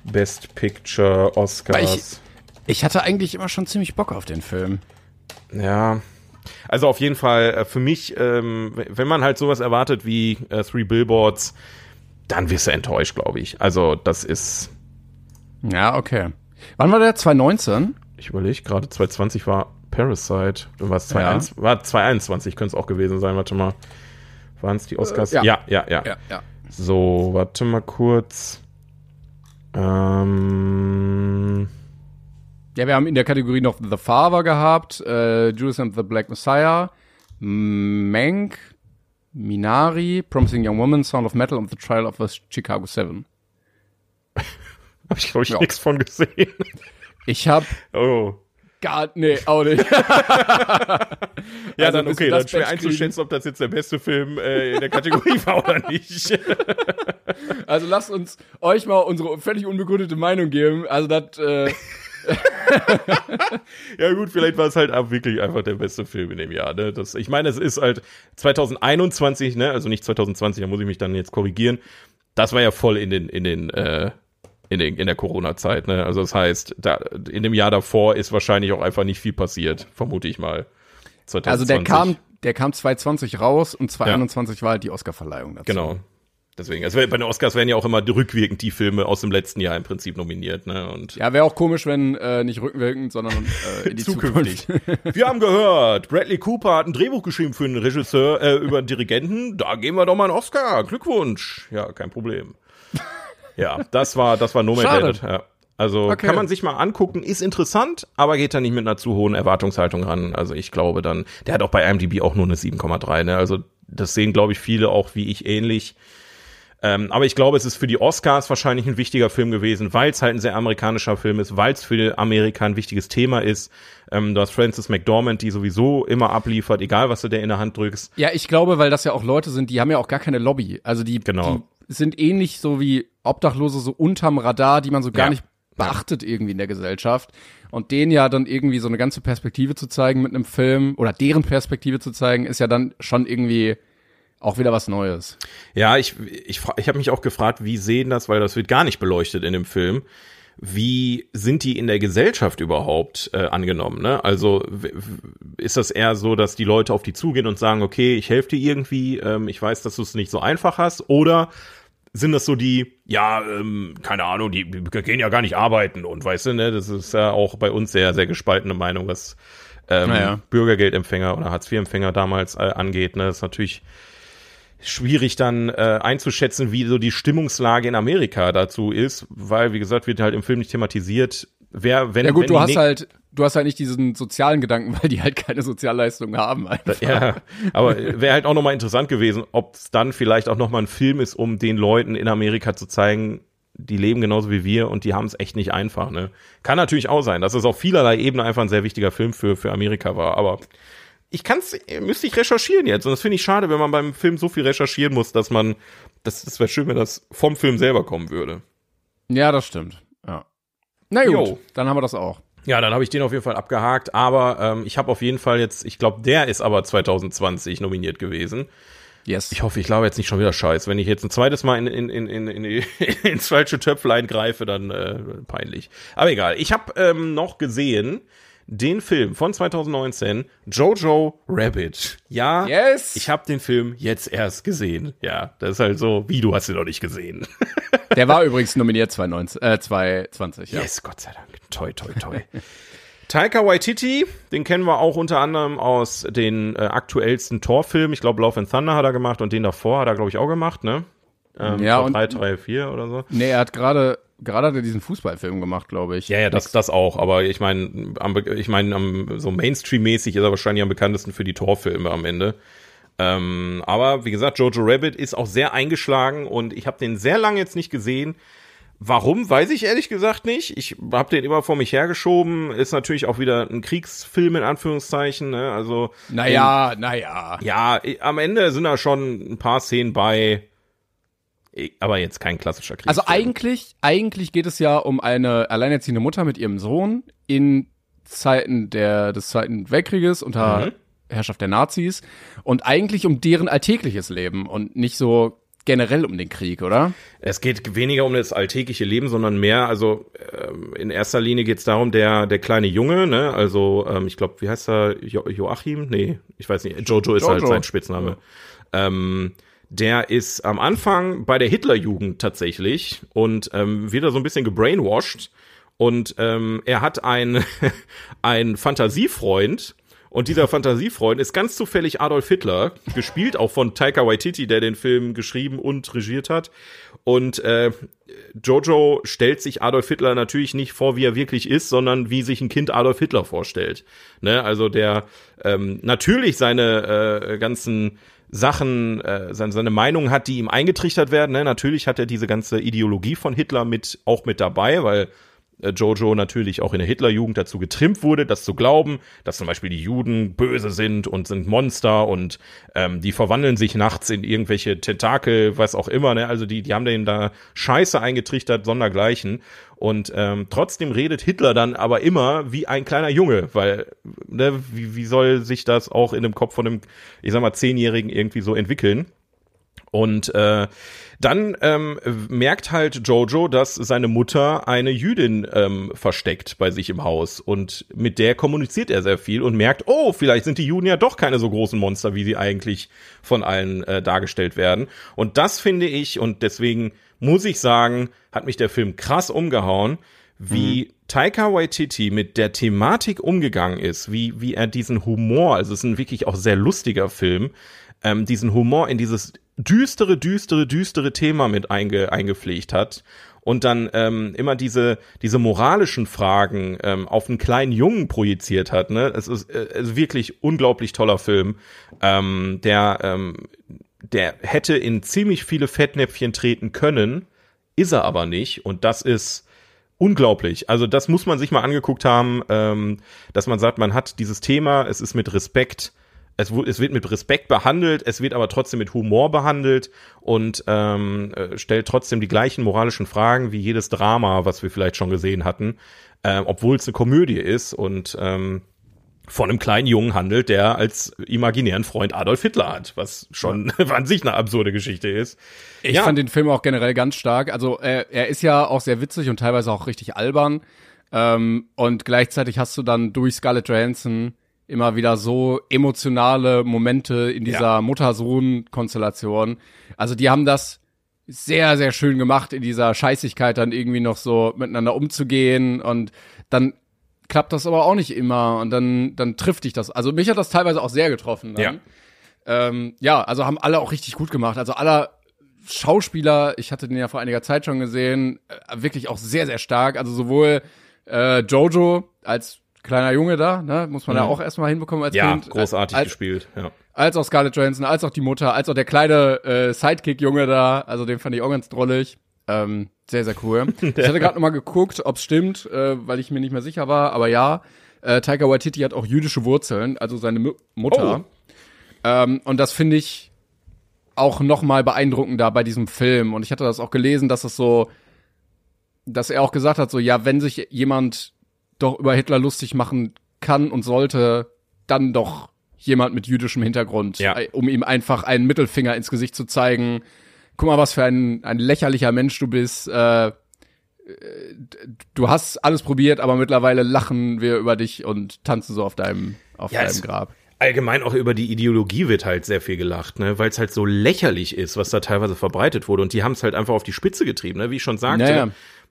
Best Picture, Oscars. Ich hatte eigentlich immer schon ziemlich Bock auf den Film. Ja. Also auf jeden Fall äh, für mich, ähm, wenn man halt sowas erwartet wie äh, Three Billboards, dann wirst du enttäuscht, glaube ich. Also das ist, Ja, okay. Wann war der? 2019? ich überlege gerade, 2020 war Parasite. Dann war es 2021, war 2021, könnte es auch gewesen sein. Warte mal. Waren es die Oscars? Äh, ja. ja, ja, ja. Ja, ja. So, warte mal kurz. Ähm, Ja, wir haben in der Kategorie noch The Father gehabt, äh, Judas and the Black Messiah, Mank, Minari, Promising Young Woman, Sound of Metal und The Trial of the Chicago Seven. (laughs) habe ich, glaube ich, Ja. nichts von gesehen. Ich hab Oh. Gar, nee, auch nicht. (laughs) Ja, Also, dann okay, dann schwer einzuschätzen, ob das jetzt der beste Film äh, in der Kategorie war oder nicht. (laughs) Also lasst uns euch mal unsere völlig unbegründete Meinung geben. Also das, äh, (laughs) ja gut, vielleicht war es halt wirklich einfach der beste Film in dem Jahr. Ne? Das, ich meine, es ist halt 2021, ne, also nicht 2020, da muss ich mich dann jetzt korrigieren. Das war ja voll in den in den äh, in, den, in der Corona-Zeit. Ne? Also das heißt, da, in dem Jahr davor ist wahrscheinlich auch einfach nicht viel passiert, vermute ich mal. 2020. also der kam, der kam 2020 raus und 2021 war halt die Oscarverleihung dazu. Genau. Deswegen, also bei den Oscars werden ja auch immer rückwirkend die Filme aus dem letzten Jahr im Prinzip nominiert. Ne? Und Ja, wäre auch komisch, wenn äh, nicht rückwirkend, sondern äh, in die Zukünftig. Zukunft. (laughs) Wir haben gehört, Bradley Cooper hat ein Drehbuch geschrieben für einen Regisseur, äh, über einen Dirigenten. Da geben wir doch mal einen Oscar. Glückwunsch. Ja, kein Problem. Ja, das war, das war Nominated. Schade. Ja. Also Okay. kann man sich mal angucken, ist interessant, aber geht da nicht mit einer zu hohen Erwartungshaltung ran. Also ich glaube dann, der hat auch bei IMDb auch nur eine 7,3. Ne? Also das sehen, glaube ich, viele auch wie ich ähnlich. Ähm, aber ich glaube, es ist für die Oscars wahrscheinlich ein wichtiger Film gewesen, weil es halt ein sehr amerikanischer Film ist, weil es für Amerika ein wichtiges Thema ist. Ähm, du hast Frances McDormand, die sowieso immer abliefert, egal was du der in der Hand drückst. Ja, ich glaube, weil das ja auch Leute sind, die haben ja auch gar keine Lobby. Also die, Genau. die sind ähnlich so wie Obdachlose so unterm Radar, die man so gar Ja. nicht beachtet irgendwie in der Gesellschaft. Und denen ja dann irgendwie so eine ganze Perspektive zu zeigen mit einem Film oder deren Perspektive zu zeigen, ist ja dann schon irgendwie auch wieder was Neues. Ja, ich, ich, ich habe mich auch gefragt, wie sehen das, weil das wird gar nicht beleuchtet in dem Film. Wie sind die in der Gesellschaft überhaupt äh, angenommen? Ne? Also ist das eher so, dass die Leute auf die zugehen und sagen, okay, ich helfe dir irgendwie, ähm, ich weiß, dass du es nicht so einfach hast, oder sind das so die, ja, ähm, keine Ahnung, die, die gehen ja gar nicht arbeiten und weißt du, ne, das ist ja auch bei uns sehr, sehr gespaltene Meinung, was ähm, Naja. Bürgergeldempfänger oder Hartz-IV-Empfänger damals äh, angeht. Ne, das ist natürlich schwierig dann äh, einzuschätzen, wie so die Stimmungslage in Amerika dazu ist, weil, wie gesagt, wird halt im Film nicht thematisiert, wer, wenn, Ja wenn gut, du die hast ne- halt, du hast halt nicht diesen sozialen Gedanken, (laughs) weil die halt keine Sozialleistungen haben. Einfach. Ja, aber wäre halt auch nochmal interessant gewesen, ob es dann vielleicht auch nochmal ein Film ist, um den Leuten in Amerika zu zeigen, die leben genauso wie wir und die haben es echt nicht einfach. Ne? Kann natürlich auch sein, dass es auf vielerlei Ebene einfach ein sehr wichtiger Film für, für Amerika war, aber ich kann's, müsste ich recherchieren jetzt und das finde ich schade, wenn man beim Film so viel recherchieren muss, dass man, das, das wäre schön, wenn das vom Film selber kommen würde. Ja, das stimmt. Ja. Na gut, Jo. dann haben wir das auch. Ja, dann habe ich den auf jeden Fall abgehakt, aber ähm, ich habe auf jeden Fall jetzt, ich glaube, der ist aber 2020 nominiert gewesen. Yes. Ich hoffe, ich glaube jetzt nicht schon wieder Scheiß. Wenn ich jetzt ein zweites Mal in, in, in, in, in, die- (laughs) ins falsche Töpflein greife, dann äh, peinlich. Aber egal. Ich habe ähm, noch gesehen den Film von 2019, Jojo Rabbit. Ja, Yes. ich habe den Film jetzt erst gesehen. Ja, das ist halt so, wie du hast ihn noch nicht gesehen. (laughs) Der war übrigens nominiert 2019, äh, 2020, ja. Yes, Gott sei Dank. Toi, toi, toi. (laughs) Taika Waititi, den kennen wir auch unter anderem aus den äh, aktuellsten Torfilmen. Ich glaube, Love and Thunder hat er gemacht und den davor hat er, glaube ich, auch gemacht, ne? Ähm, Ja, und- 3, 3, 4 oder so. Nee, er hat gerade gerade hat er diesen Fußballfilm gemacht, glaube ich. Ja, ja, das, das auch. Aber ich meine, ich meine, so Mainstream-mäßig ist er wahrscheinlich am bekanntesten für die Torfilme am Ende. Ähm, aber wie gesagt, Jojo Rabbit ist auch sehr eingeschlagen und ich habe den sehr lange jetzt nicht gesehen. Warum, weiß ich ehrlich gesagt nicht. Ich habe den immer vor mich hergeschoben. Ist natürlich auch wieder ein Kriegsfilm in Anführungszeichen. Ne? Also Naja, naja. ja, am Ende sind da schon ein paar Szenen bei, aber jetzt kein klassischer Kriegsfilm. Also eigentlich, eigentlich geht es ja um eine alleinerziehende Mutter mit ihrem Sohn in Zeiten der, des Zweiten Weltkrieges unter Mhm. Herrschaft der Nazis und eigentlich um deren alltägliches Leben und nicht so generell um den Krieg, oder? Es geht weniger um das alltägliche Leben, sondern mehr, also ähm, in erster Linie geht es darum, der der kleine Junge, ne, also ähm, ich glaube, wie heißt er, jo Joachim? Nee, ich weiß nicht, Jojo ist Jojo. halt sein Spitzname. Ja. Ähm, der ist am Anfang bei der Hitlerjugend tatsächlich und ähm, wird da so ein bisschen gebrainwashed. Und ähm, er hat einen (laughs) ein Fantasiefreund, und dieser Fantasiefreund ist ganz zufällig Adolf Hitler, gespielt auch von Taika Waititi, der den Film geschrieben und regiert hat. Und äh, Jojo stellt sich Adolf Hitler natürlich nicht vor, wie er wirklich ist, sondern wie sich ein Kind Adolf Hitler vorstellt. Ne? Also der ähm, natürlich seine äh, ganzen Sachen, äh, seine, seine Meinung hat, die ihm eingetrichtert werden. Ne? Natürlich hat er diese ganze Ideologie von Hitler mit auch mit dabei, weil Jojo natürlich auch in der Hitlerjugend dazu getrimmt wurde, das zu glauben, dass zum Beispiel die Juden böse sind und sind Monster und ähm, die verwandeln sich nachts in irgendwelche Tentakel, was auch immer. Ne? Also die, die haben denen da Scheiße eingetrichtert, sondergleichen. Und ähm, trotzdem redet Hitler dann aber immer wie ein kleiner Junge, weil ne, wie, wie soll sich das auch in dem Kopf von einem, ich sag mal, Zehnjährigen irgendwie so entwickeln? Und äh, dann ähm, merkt halt Jojo, dass seine Mutter eine Jüdin ähm, versteckt bei sich im Haus. Und mit der kommuniziert er sehr viel und merkt, oh, vielleicht sind die Juden ja doch keine so großen Monster, wie sie eigentlich von allen äh, dargestellt werden. Und das finde ich, und deswegen muss ich sagen, hat mich der Film krass umgehauen, wie mhm. Taika Waititi mit der Thematik umgegangen ist, wie, wie er diesen Humor, also es ist ein wirklich auch sehr lustiger Film, ähm, diesen Humor in dieses düstere, düstere, düstere Thema mit einge, eingepflegt hat und dann ähm, immer diese diese moralischen Fragen ähm, auf einen kleinen Jungen projiziert hat. Ne, es ist, äh, ist wirklich unglaublich toller Film, ähm, der ähm, der hätte in ziemlich viele Fettnäpfchen treten können, ist er aber nicht und das ist unglaublich. Also das muss man sich mal angeguckt haben, ähm, dass man sagt, man hat dieses Thema, es ist mit Respekt es, es wird mit Respekt behandelt, es wird aber trotzdem mit Humor behandelt und ähm, äh, stellt trotzdem die gleichen moralischen Fragen wie jedes Drama, was wir vielleicht schon gesehen hatten, äh, obwohl es eine Komödie ist und ähm, von einem kleinen Jungen handelt, der als imaginären Freund Adolf Hitler hat, was schon an (laughs) sich eine absurde Geschichte ist. Ich ja. fand den Film auch generell ganz stark. Also äh, er ist ja auch sehr witzig und teilweise auch richtig albern. Ähm, und gleichzeitig hast du dann durch Scarlett Johansson immer wieder so emotionale Momente in dieser ja. Mutter-Sohn-Konstellation. Also die haben das sehr, sehr schön gemacht, in dieser Scheißigkeit dann irgendwie noch so miteinander umzugehen und dann klappt das aber auch nicht immer und dann, dann trifft dich das. Also mich hat das teilweise auch sehr getroffen. Dann. Ja. Ähm, ja, also haben alle auch richtig gut gemacht. Also aller Schauspieler, ich hatte den ja vor einiger Zeit schon gesehen, äh, wirklich auch sehr, sehr stark. Also sowohl äh, Jojo als kleiner Junge da, ne? Muss man mhm. ja auch erstmal hinbekommen als ja, Kind. Ja, großartig als, gespielt, ja. Als auch Scarlett Johansson, als auch die Mutter, als auch der kleine äh, Sidekick-Junge da, also den fand ich auch ganz drollig. Ähm, sehr, sehr cool. (laughs) ich hatte gerade noch mal geguckt, ob's stimmt, äh, weil ich mir nicht mehr sicher war, aber ja, äh, Taika Waititi hat auch jüdische Wurzeln, also seine M Mutter. Oh. Ähm, und das finde ich auch noch mal beeindruckender bei diesem Film. Und ich hatte das auch gelesen, dass es so, dass er auch gesagt hat, so, ja, wenn sich jemand doch über Hitler lustig machen kann und sollte, dann doch jemand mit jüdischem Hintergrund, ja. Äh, um ihm einfach einen Mittelfinger ins Gesicht zu zeigen. Guck mal, was für ein, ein lächerlicher Mensch du bist. Äh, du hast alles probiert, aber mittlerweile lachen wir über dich und tanzen so auf deinem, auf ja, deinem Grab. Allgemein auch über die Ideologie wird halt sehr viel gelacht, ne, weil es halt so lächerlich ist, was da teilweise verbreitet wurde. Und die haben es halt einfach auf die Spitze getrieben, ne, wie ich schon sagte, naja.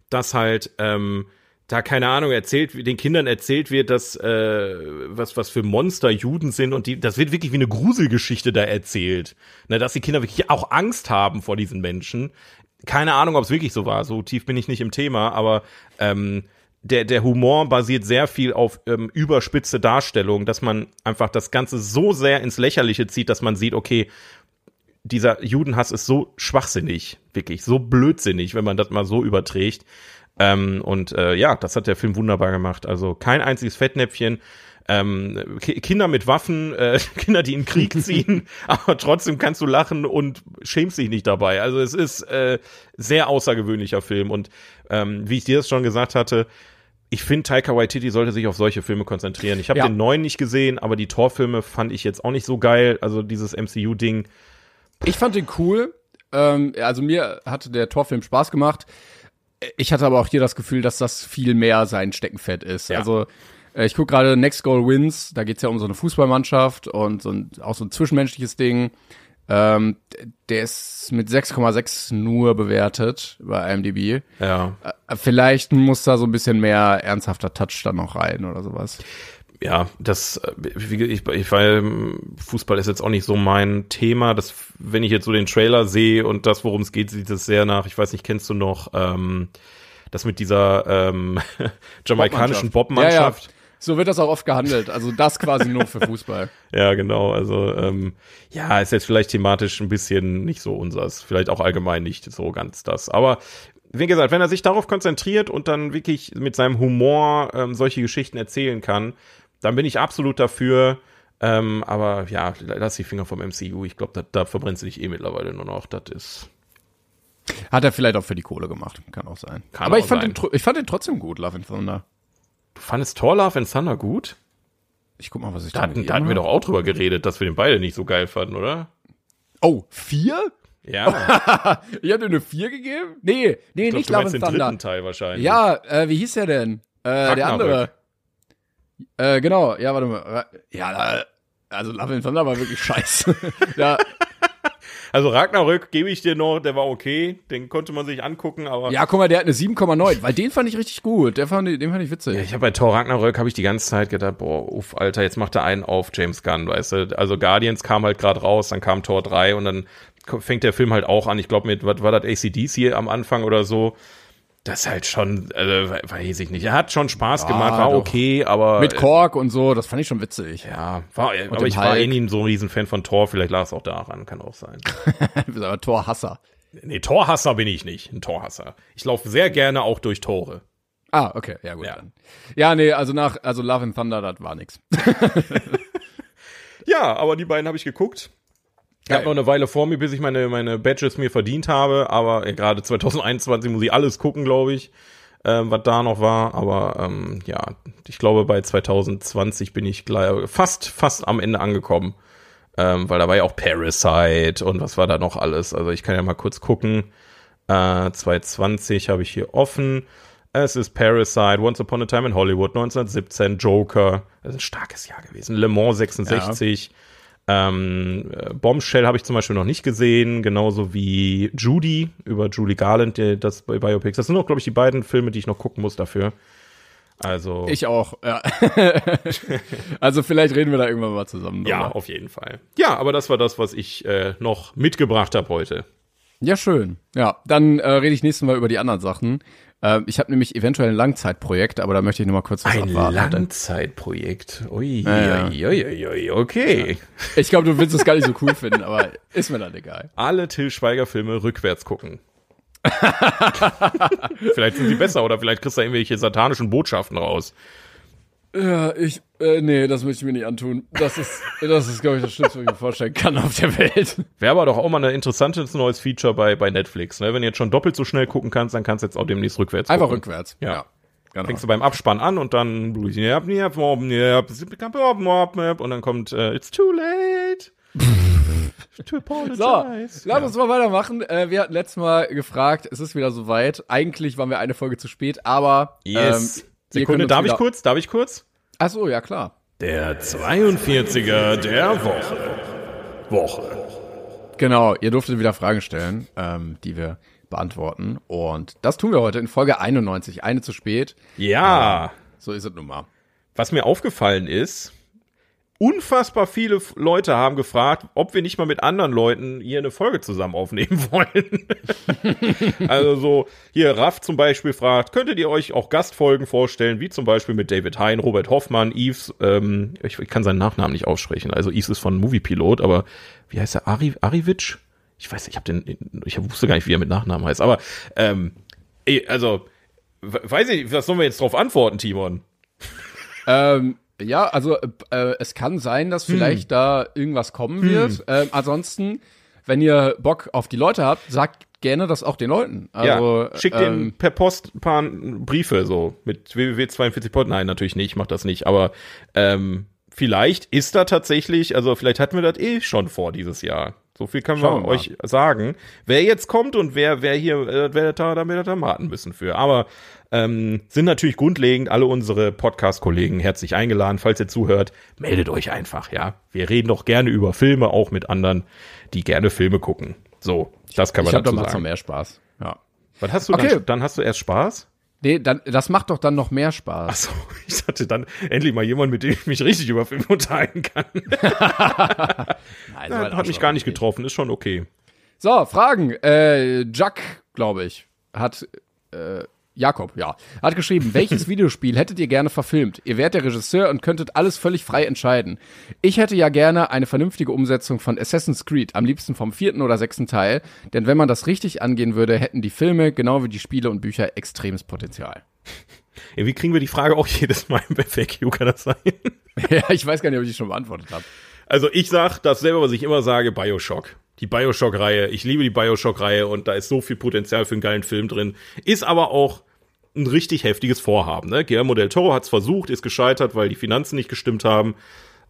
dass halt ähm, da keine Ahnung erzählt, den Kindern erzählt wird, dass äh, was was für Monster Juden sind und die, das wird wirklich wie eine Gruselgeschichte da erzählt, ne, dass die Kinder wirklich auch Angst haben vor diesen Menschen. Keine Ahnung, ob es wirklich so war. So tief bin ich nicht im Thema, aber ähm, der, der Humor basiert sehr viel auf ähm, überspitze Darstellung, dass man einfach das Ganze so sehr ins Lächerliche zieht, dass man sieht, okay, dieser Judenhass ist so schwachsinnig, wirklich, so blödsinnig, wenn man das mal so überträgt. Ähm, und äh, ja, das hat der Film wunderbar gemacht. Also kein einziges Fettnäpfchen. Ähm, Kinder mit Waffen, äh, (laughs) Kinder, die in Krieg (laughs) ziehen, aber trotzdem kannst du lachen und schämst dich nicht dabei. Also es ist äh, sehr außergewöhnlicher Film und ähm, wie ich dir das schon gesagt hatte, ich finde, Taika Waititi sollte sich auf solche Filme konzentrieren. Ich habe Ja. den neuen nicht gesehen, aber die Torfilme fand ich jetzt auch nicht so geil. Also dieses MCU-Ding. Ich fand den cool. Ähm, also mir hatte der Torfilm Spaß gemacht. Ich hatte aber auch hier das Gefühl, dass das viel mehr sein Steckenpferd ist. Ja. Also äh, ich gucke gerade Next Goal Wins. Da geht's ja um so eine Fußballmannschaft und so ein, auch so ein zwischenmenschliches Ding. Ähm, der ist mit 6,6 nur bewertet bei IMDb. Ja. Äh, Vielleicht muss da so ein bisschen mehr ernsthafter Touch dann noch rein oder sowas. Ja, das, wie, ich, ich, weil Fußball ist jetzt auch nicht so mein Thema. Das, wenn ich jetzt so den Trailer sehe und das, worum es geht, sieht es sehr nach, ich weiß nicht, kennst du noch, ähm, das mit dieser ähm, (laughs) jamaikanischen Bobmannschaft? Ja. So wird das auch oft gehandelt. Also das quasi nur für Fußball. (laughs) Ja, genau. Also ähm, ja, ist jetzt vielleicht thematisch ein bisschen nicht so unsers, vielleicht auch allgemein nicht so ganz das. Aber wie gesagt, wenn er sich darauf konzentriert und dann wirklich mit seinem Humor ähm, solche Geschichten erzählen kann, dann bin ich absolut dafür. Ähm, aber ja, lass die Finger vom MCU. Ich glaube, da, da verbrennst du dich eh mittlerweile nur noch. Das ist. Hat er vielleicht auch für die Kohle gemacht. Kann auch sein. Kann Aber auch ich fand, sein. den, ich fand den trotzdem gut, Love and Thunder. Du fandest Thor Love and Thunder gut? Ich guck mal, was ich Da da hatten, da hatten wir habe. doch auch drüber geredet, dass wir den beide nicht so geil fanden, oder? Oh, vier? Ja, (laughs) Ich hab dir eine vier gegeben? Nee, nee, ich glaub, nicht du Love and den Thunder. dritten Teil wahrscheinlich. Ja, äh, wie hieß der denn? Äh, der andere. Äh, genau, ja, warte mal. Ja, äh, also Love and Thunder war wirklich scheiße. (laughs) ja, (laughs) Also Ragnarök gebe ich dir noch, der war okay, den konnte man sich angucken, aber ja, guck mal, der hat eine 7,9, weil den fand ich richtig gut. Der fand, ich- den fand ich witzig. Ja, ich habe bei Thor Ragnarök habe ich die ganze Zeit gedacht, boah, uff, Alter, jetzt macht er einen auf James Gunn, weißt du? Also Guardians kam halt gerade raus, dann kam Thor 3 und dann fängt der Film halt auch an. Ich glaube mit was war das ACDC am Anfang oder so. Das ist halt schon, also, we- weiß ich nicht. Er hat schon Spaß gemacht, war doch. okay, aber Mit Kork und so, das fand ich schon witzig. ja, war, aber dem ich war eh Hulk. nie so ein Riesenfan von Thor, vielleicht lag es auch daran, kann auch sein. (laughs) Du bist aber Torhasser. nee, Torhasser bin ich nicht, ein Torhasser. Ich laufe sehr gerne auch durch Tore. Ah, okay, ja gut Ja. dann. Ja, nee, also nach, also Love and Thunder, das war nix. (laughs) Ja, aber die beiden habe ich geguckt. Ich habe noch eine Weile vor mir, bis ich meine, meine Badges mir verdient habe, aber äh, gerade 2021 muss ich alles gucken, glaube ich, ähm, was da noch war. Aber ähm, ja, ich glaube, bei 2020 bin ich gleich, fast, fast am Ende angekommen. Ähm, weil da war ja auch Parasite und was war da noch alles. Also ich kann ja mal kurz gucken. Äh, 2020 habe ich hier offen. Es ist Parasite, Once Upon a Time in Hollywood, 1917, Joker. Das ist ein starkes Jahr gewesen. Le Mans 66. Ähm, äh, Bombshell habe ich zum Beispiel noch nicht gesehen, genauso wie Judy über Julie Garland, die, das bei Biopics. Das sind auch, glaube ich, die beiden Filme, die ich noch gucken muss dafür. Also Ich auch, ja. (laughs) also vielleicht reden wir da irgendwann mal zusammen. ja, drüber. auf jeden Fall. Ja, aber das war das, was ich äh, noch mitgebracht habe heute. Ja, schön. Ja, dann äh, rede ich nächstes Mal über die anderen Sachen. Äh, ich habe nämlich eventuell ein Langzeitprojekt, aber da möchte ich noch mal kurz was Ein abwarten. Langzeitprojekt. Ui, Ja, ui, ui, ui, okay. Ich glaube, du willst es gar nicht so cool finden, aber ist mir dann egal. Alle Till Schweiger Filme rückwärts gucken. (laughs) vielleicht sind sie besser oder vielleicht kriegst du irgendwelche satanischen Botschaften raus. Ja, ich, äh, nee, das möchte ich mir nicht antun. Das ist, das ist, glaube ich, das Schlimmste, was ich mir vorstellen kann auf der Welt. Wäre aber doch auch mal ein interessantes neues Feature bei, bei Netflix. Ne? Wenn du jetzt schon doppelt so schnell gucken kannst, dann kannst du jetzt auch demnächst rückwärts Einfach gucken. rückwärts. Ja. genau. Fängst du beim Abspann an und dann und dann kommt äh, It's too late. (laughs) to apologize. So, lass uns mal weitermachen. Äh, wir hatten letztes Mal gefragt, es ist wieder soweit. Eigentlich waren wir eine Folge zu spät, aber Yes. ähm, Sekunde, darf ich kurz? Darf ich kurz? Ach so, ja klar. Der 42er der Woche. Woche. Genau, ihr durftet wieder Fragen stellen, ähm, die wir beantworten. Und das tun wir heute in Folge 91. Eine zu spät. Ja. So ist es nun mal. Was mir aufgefallen ist, unfassbar viele Leute haben gefragt, ob wir nicht mal mit anderen Leuten hier eine Folge zusammen aufnehmen (laughs) wollen. also so, hier Raff zum Beispiel fragt, könntet ihr euch auch Gastfolgen vorstellen, wie zum Beispiel mit David Hein, Robert Hoffmann, Yves, ähm, ich, ich kann seinen Nachnamen nicht aussprechen, also Yves ist von Moviepilot, aber wie heißt er, Ari, Arivic? Ich weiß, nicht, ich habe den, ich wusste gar nicht, wie er mit Nachnamen heißt, aber ähm, also, we- weiß ich, was sollen wir jetzt drauf antworten, Timon? Ähm, ja, also äh, es kann sein, dass vielleicht da irgendwas kommen wird. Ähm, ansonsten, wenn ihr Bock auf die Leute habt, sagt gerne das auch den Leuten. Also, ja, schickt ähm, denen per Post ein paar Briefe so mit www.42pod. Nein, natürlich nicht, ich mach das nicht. Aber ähm, vielleicht ist da tatsächlich, also vielleicht hatten wir das eh schon vor dieses Jahr. So viel wir wir euch sagen. Wer jetzt kommt und wer, wer hier, äh, wer da, da, da, da warten müssen für. Aber ähm, sind natürlich grundlegend alle unsere Podcast-Kollegen herzlich eingeladen. Falls ihr zuhört, meldet euch einfach, ja. Wir reden doch gerne über Filme, auch mit anderen, die gerne Filme gucken. So, das kann man ich dazu doch mal sagen. mehr Spaß. Ja. Was hast du Okay. dann? Dann hast du erst Spaß? Nee, dann, das macht doch dann noch mehr Spaß. Achso, (laughs) ich hatte dann endlich mal jemand, mit dem ich mich richtig über Filme unterhalten kann. (laughs) Nein, so Ja, hat mich gar nicht okay. getroffen, ist schon okay. So, Fragen. Äh, Jack, glaube ich, hat äh, Jakob, ja, hat geschrieben, (laughs) welches Videospiel hättet ihr gerne verfilmt? Ihr wärt der Regisseur und könntet alles völlig frei entscheiden. Ich hätte ja gerne eine vernünftige Umsetzung von Assassin's Creed, am liebsten vom vierten oder sechsten Teil, denn wenn man das richtig angehen würde, hätten die Filme, genau wie die Spiele und Bücher, extremes Potenzial. (laughs) Irgendwie kriegen wir die Frage auch jedes Mal (laughs) im FAQ, kann das sein? ja, ich weiß gar nicht, ob ich die schon beantwortet habe. Also ich sag dasselbe, was ich immer sage, Bioshock. Die Bioshock-Reihe. Ich liebe die Bioshock-Reihe und da ist so viel Potenzial für einen geilen Film drin. Ist aber auch ein richtig heftiges Vorhaben. Ne? Guillermo del Toro hat's versucht, ist gescheitert, weil die Finanzen nicht gestimmt haben.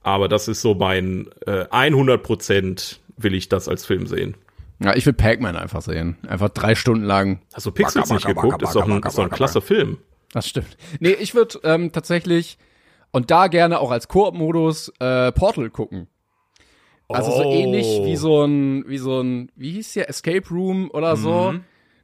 Aber das ist so mein äh, 100 Prozent will ich das als Film sehen. Ja, ich will Pac-Man einfach sehen. Einfach drei Stunden lang. Hast du Pixels Baka, nicht baka, geguckt? baka, Ist doch ein, baka, ist doch ein baka, klasse Film. Das stimmt. Nee, ich würde ähm, tatsächlich und da gerne auch als Koop-Modus äh, Portal gucken. Also so Oh. ähnlich wie so ein, wie so ein, wie hieß der, Escape Room oder so.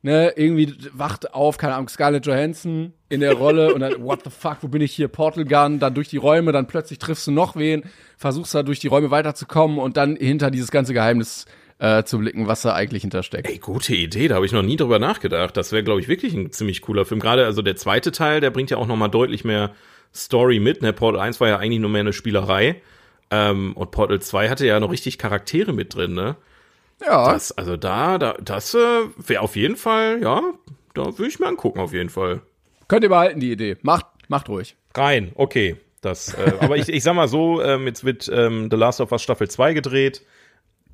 Ne, irgendwie wacht auf, keine Ahnung, Scarlett Johansson in der Rolle und dann, what the fuck, wo bin ich hier? Portal Gun, dann durch die Räume, dann plötzlich triffst du noch wen, versuchst da durch die Räume weiterzukommen und dann hinter dieses ganze Geheimnis äh, zu blicken, was da eigentlich hintersteckt. Ey, gute Idee, da habe ich noch nie drüber nachgedacht. Das wäre, glaube ich, wirklich ein ziemlich cooler Film. Gerade also der zweite Teil, der bringt ja auch noch mal deutlich mehr Story mit. Ne? Portal 1 war ja eigentlich nur mehr eine Spielerei. Ähm, und Portal 2 hatte ja noch richtig Charaktere mit drin, ne? Ja, Das, also da, da das äh, wäre auf jeden Fall, ja, da würde ich mir angucken, auf jeden Fall. könnt ihr behalten, die Idee. Macht, macht ruhig. Rein, okay. Das, äh, aber ich, ich sag mal so, ähm, jetzt wird ähm, The Last of Us Staffel 2 gedreht.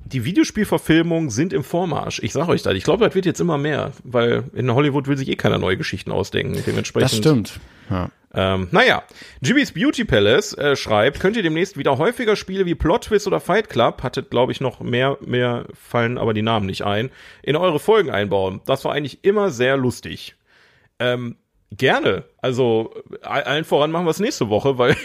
Die Videospielverfilmungen sind im Vormarsch. Ich sag euch das. Ich glaube, das wird jetzt immer mehr, weil in Hollywood will sich eh keiner neue Geschichten ausdenken. Dementsprechend. Das stimmt. Ja. Ähm, naja, Jimmy's Beauty Palace äh, schreibt, könnt ihr demnächst wieder häufiger Spiele wie Plot Twist oder Fight Club, hattet glaube ich noch mehr, mehr fallen aber die Namen nicht ein, in eure Folgen einbauen. Das war eigentlich immer sehr lustig. Ähm, gerne. Also allen voran machen wir es nächste Woche, weil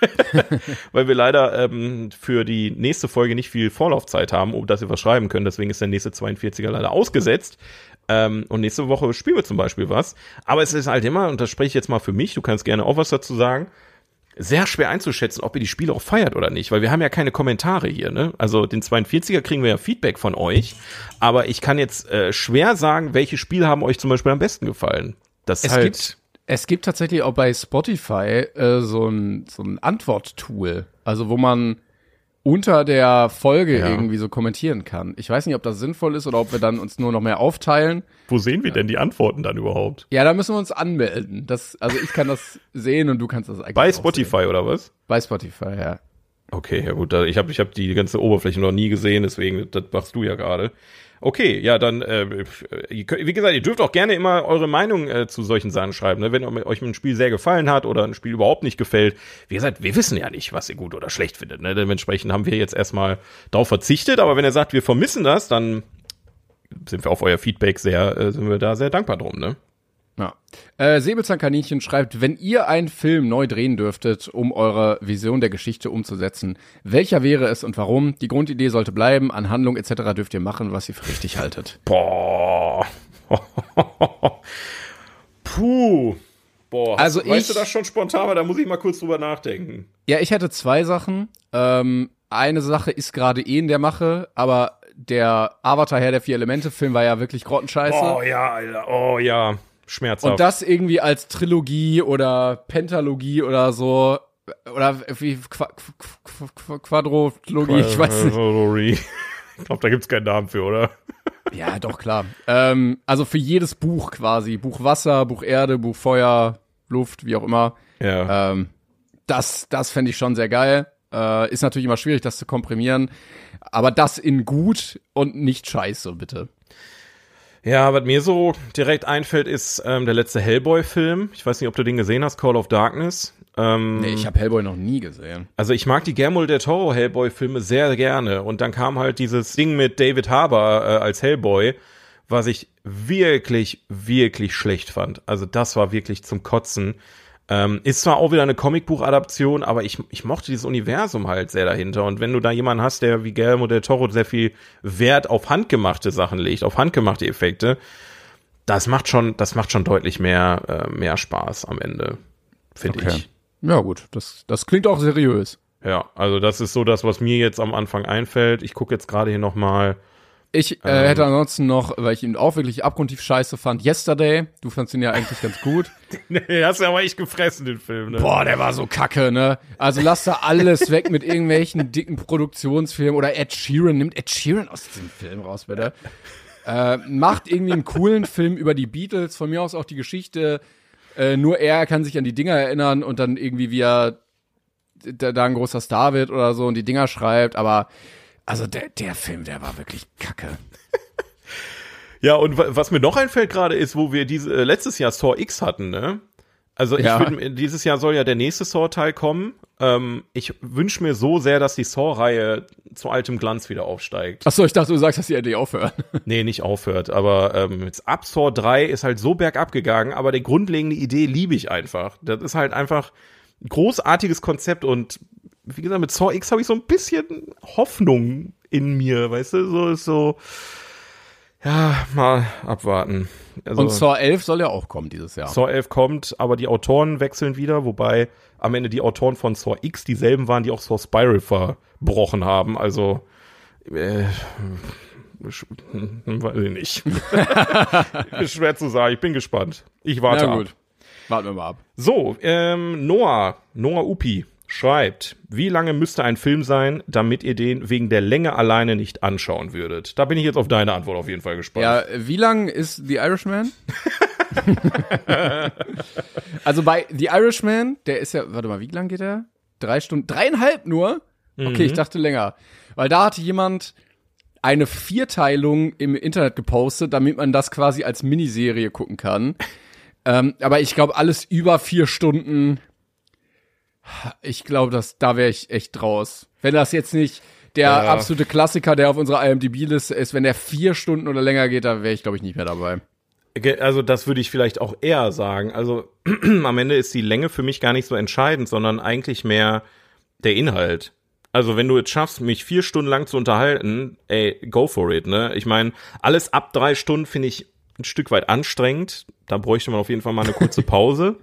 (laughs) weil wir leider ähm, für die nächste Folge nicht viel Vorlaufzeit haben, um dass wir was schreiben können. Deswegen ist der nächste 42er leider ausgesetzt. Ähm, und nächste Woche spielen wir zum Beispiel was. Aber es ist halt immer, und das spreche ich jetzt mal für mich, du kannst gerne auch was dazu sagen, sehr schwer einzuschätzen, ob ihr die Spiele auch feiert oder nicht, weil wir haben ja keine Kommentare hier, ne? Also den 42er kriegen wir ja Feedback von euch, aber ich kann jetzt äh, schwer sagen, welche Spiele haben euch zum Beispiel am besten gefallen. Das Es halt, gibt, es gibt tatsächlich auch bei Spotify äh, so ein, so ein Antworttool, also wo man unter der Folge Ja. irgendwie so kommentieren kann. Ich weiß nicht, ob das sinnvoll ist oder ob wir dann uns nur noch mehr aufteilen. wo sehen wir denn die Antworten dann überhaupt? Ja, da müssen wir uns anmelden. Das, also ich kann das (laughs) sehen und du kannst das eigentlich Bei auch Sehen. Spotify oder was? Bei Spotify, ja. Okay, ja gut, ich habe ich hab die ganze Oberfläche noch nie gesehen, deswegen, das machst du ja gerade. Okay, ja, dann, äh, wie gesagt, ihr dürft auch gerne immer eure Meinung äh, zu solchen Sachen schreiben. Ne? Wenn euch ein Spiel sehr gefallen hat oder ein Spiel überhaupt nicht gefällt. Wie gesagt, wir wissen ja nicht, was ihr gut oder schlecht findet. Ne? Dementsprechend haben wir jetzt erstmal darauf verzichtet. Aber wenn ihr sagt, wir vermissen das, dann sind wir auf euer Feedback sehr, äh, sind wir da sehr dankbar drum. Ne? Ja. Äh, Säbelzahnkaninchen schreibt, wenn ihr einen Film neu drehen dürftet, um eure Vision der Geschichte umzusetzen, welcher wäre es und warum? Die Grundidee sollte bleiben, an Handlung etc. dürft ihr machen, was ihr für richtig haltet. Boah. (laughs) Puh. Boah, Also hast, weißt ich- du das schon spontan, aber da muss ich mal kurz drüber nachdenken. Ja, ich hätte zwei Sachen. Ähm, eine Sache ist gerade eh in der Mache, aber der Avatar Herr der vier Elemente Film war ja wirklich grottenscheiße. Oh ja, Alter. Oh ja. Schmerzhaft. Und das irgendwie als Trilogie oder Pentalogie oder so oder wie Qua Qu Qu Quadrologie, ich weiß nicht. nicht. Ich glaube, da gibt's keinen Namen für, oder? Ja, doch klar. Ähm, also für jedes Buch quasi, Buch Wasser, Buch Erde, Buch Feuer, Luft, wie auch immer. Ja. Ähm, das das fände ich schon sehr geil. Äh, ist natürlich immer schwierig, das zu komprimieren. Aber das in gut und nicht scheiße, bitte. Ja, was mir so direkt einfällt, ist ähm, der letzte Hellboy-Film. Ich weiß nicht, ob du den gesehen hast, Call of Darkness. Ähm, Nee, ich habe Hellboy noch nie gesehen. Also ich mag die Guillermo del Toro Hellboy-Filme sehr gerne. Und dann kam halt dieses Ding mit David Harbour äh, als Hellboy, was ich wirklich, wirklich schlecht fand. Also das war wirklich zum Kotzen. Ähm, ist zwar auch wieder eine Comicbuch-Adaption, aber ich, ich mochte dieses Universum halt sehr dahinter. Und wenn du da jemanden hast, der wie Guillermo del Toro sehr viel Wert auf handgemachte Sachen legt, auf handgemachte Effekte, das macht schon, das macht schon deutlich mehr, äh, mehr Spaß am Ende, finde Okay. ich. Ja, gut, das, das klingt auch seriös. Ja, also das ist so das, was mir jetzt am Anfang einfällt. Ich gucke jetzt gerade hier noch mal. Ich äh, hätte ansonsten noch, weil ich ihn auch wirklich abgrundtief scheiße fand, Yesterday. Du fandst ihn ja eigentlich ganz gut. (laughs) Nee, hast ja aber echt gefressen, den Film, ne? Boah, der war so kacke, ne? Also lass da alles (laughs) weg mit irgendwelchen dicken Produktionsfilmen oder Ed Sheeran. Nimmt Ed Sheeran aus diesem Film raus, bitte. Äh, macht irgendwie einen coolen Film über die Beatles. Von mir aus auch die Geschichte. Äh, nur er kann sich an die Dinger erinnern und dann irgendwie wie er da, da ein großer Star wird oder so und die Dinger schreibt. Aber also der, der Film, der war wirklich kacke. Ja, und wa- was mir noch einfällt gerade ist, wo wir diese äh, letztes Jahr Saw X hatten, ne? Also ich Ja. würd, dieses Jahr soll ja der nächste Saw-Teil kommen. Ähm, ich wünsche mir so sehr, dass die Saw-Reihe zu altem Glanz wieder aufsteigt. Achso, ich dachte, du sagst, dass die endlich aufhören. (laughs) Nee, nicht aufhört. Aber ähm, jetzt ab Saw 3 ist halt so bergab gegangen, aber die grundlegende Idee liebe ich einfach. Das ist halt einfach ein großartiges Konzept und wie gesagt, mit Saw X habe ich so ein bisschen Hoffnung in mir, weißt du? So ist so, ja, mal abwarten. Also, Und Saw 11 soll ja auch kommen dieses Jahr. Saw 11 kommt, aber die Autoren wechseln wieder, wobei am Ende die Autoren von Saw X dieselben waren, die auch Saw Spiral verbrochen haben. Also, äh, hm, weiß ich nicht. (laughs) Ist schwer zu sagen. Ich bin gespannt. Ich warte Na ab. gut. Warten wir mal ab. So, ähm, Noah, Noah Upi schreibt, wie lange müsste ein Film sein, damit ihr den wegen der Länge alleine nicht anschauen würdet? Da bin ich jetzt auf deine Antwort auf jeden Fall gespannt. Ja, wie lang ist The Irishman? (laughs) also bei The Irishman, der ist ja, warte mal, wie lang geht der? Drei Stunden, dreieinhalb nur? Okay, ich dachte länger. Weil da hatte jemand eine Vierteilung im Internet gepostet, damit man das quasi als Miniserie gucken kann. ähm, aber ich glaube, alles über vier Stunden, ich glaube, dass da wäre ich echt raus. Wenn das jetzt nicht der Ja. absolute Klassiker, der auf unserer IMDb-Liste ist, wenn der vier Stunden oder länger geht, da wäre ich, glaube ich, nicht mehr dabei. Also das würde ich vielleicht auch eher sagen. Also (clears throat) am Ende ist die Länge für mich gar nicht so entscheidend, sondern eigentlich mehr der Inhalt. Also wenn du jetzt schaffst, mich vier Stunden lang zu unterhalten, ey, go for it, ne? Ich meine, alles ab drei Stunden finde ich ein Stück weit anstrengend. Da bräuchte man auf jeden Fall mal eine kurze (laughs) Pause.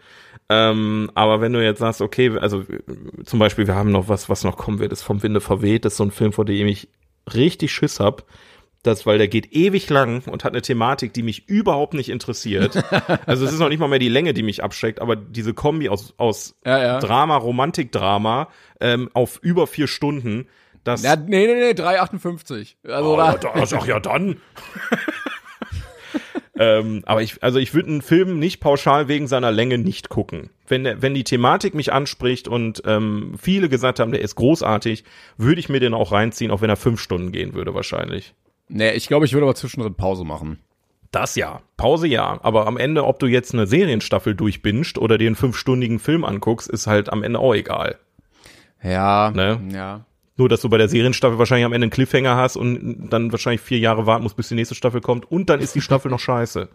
Ähm, aber wenn du jetzt sagst, okay, also zum Beispiel, wir haben noch was, was noch kommen wird, ist vom Winde verweht, das ist so ein Film, vor dem ich richtig Schiss hab. Das, weil der geht ewig lang und hat eine Thematik, die mich überhaupt nicht interessiert. (laughs) also es ist noch nicht mal mehr die Länge, die mich abschreckt, aber diese Kombi aus, aus Ja, ja. Drama, Romantikdrama ähm, auf über vier Stunden, das Ja, nee, nee, nee, 3,58. Also Oh, da, sag ja dann. (laughs) ähm, aber ich, also ich würde einen Film nicht pauschal wegen seiner Länge nicht gucken. Wenn, wenn die Thematik mich anspricht und ähm, viele gesagt haben, der ist großartig, würde ich mir den auch reinziehen, auch wenn er fünf Stunden gehen würde wahrscheinlich. nee, ich glaube, ich würde aber zwischendrin Pause machen. Das ja. Pause ja. Aber am Ende, ob du jetzt eine Serienstaffel durchbingst oder dir einen fünfstündigen Film anguckst, ist halt am Ende auch egal. Ja, Ne? ja. Nur, dass du bei der Serienstaffel wahrscheinlich am Ende einen Cliffhanger hast und dann wahrscheinlich vier Jahre warten musst, bis die nächste Staffel kommt und dann ist die Staffel noch scheiße.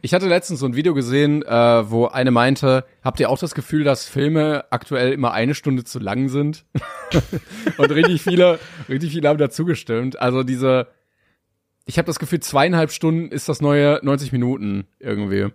Ich hatte letztens so ein Video gesehen, äh, wo eine meinte, habt ihr auch das Gefühl, dass Filme aktuell immer eine Stunde zu lang sind? (laughs) Und richtig viele, richtig viele haben dazu gestimmt. Also diese, ich habe das Gefühl, zweieinhalb Stunden ist das neue 90 Minuten irgendwie.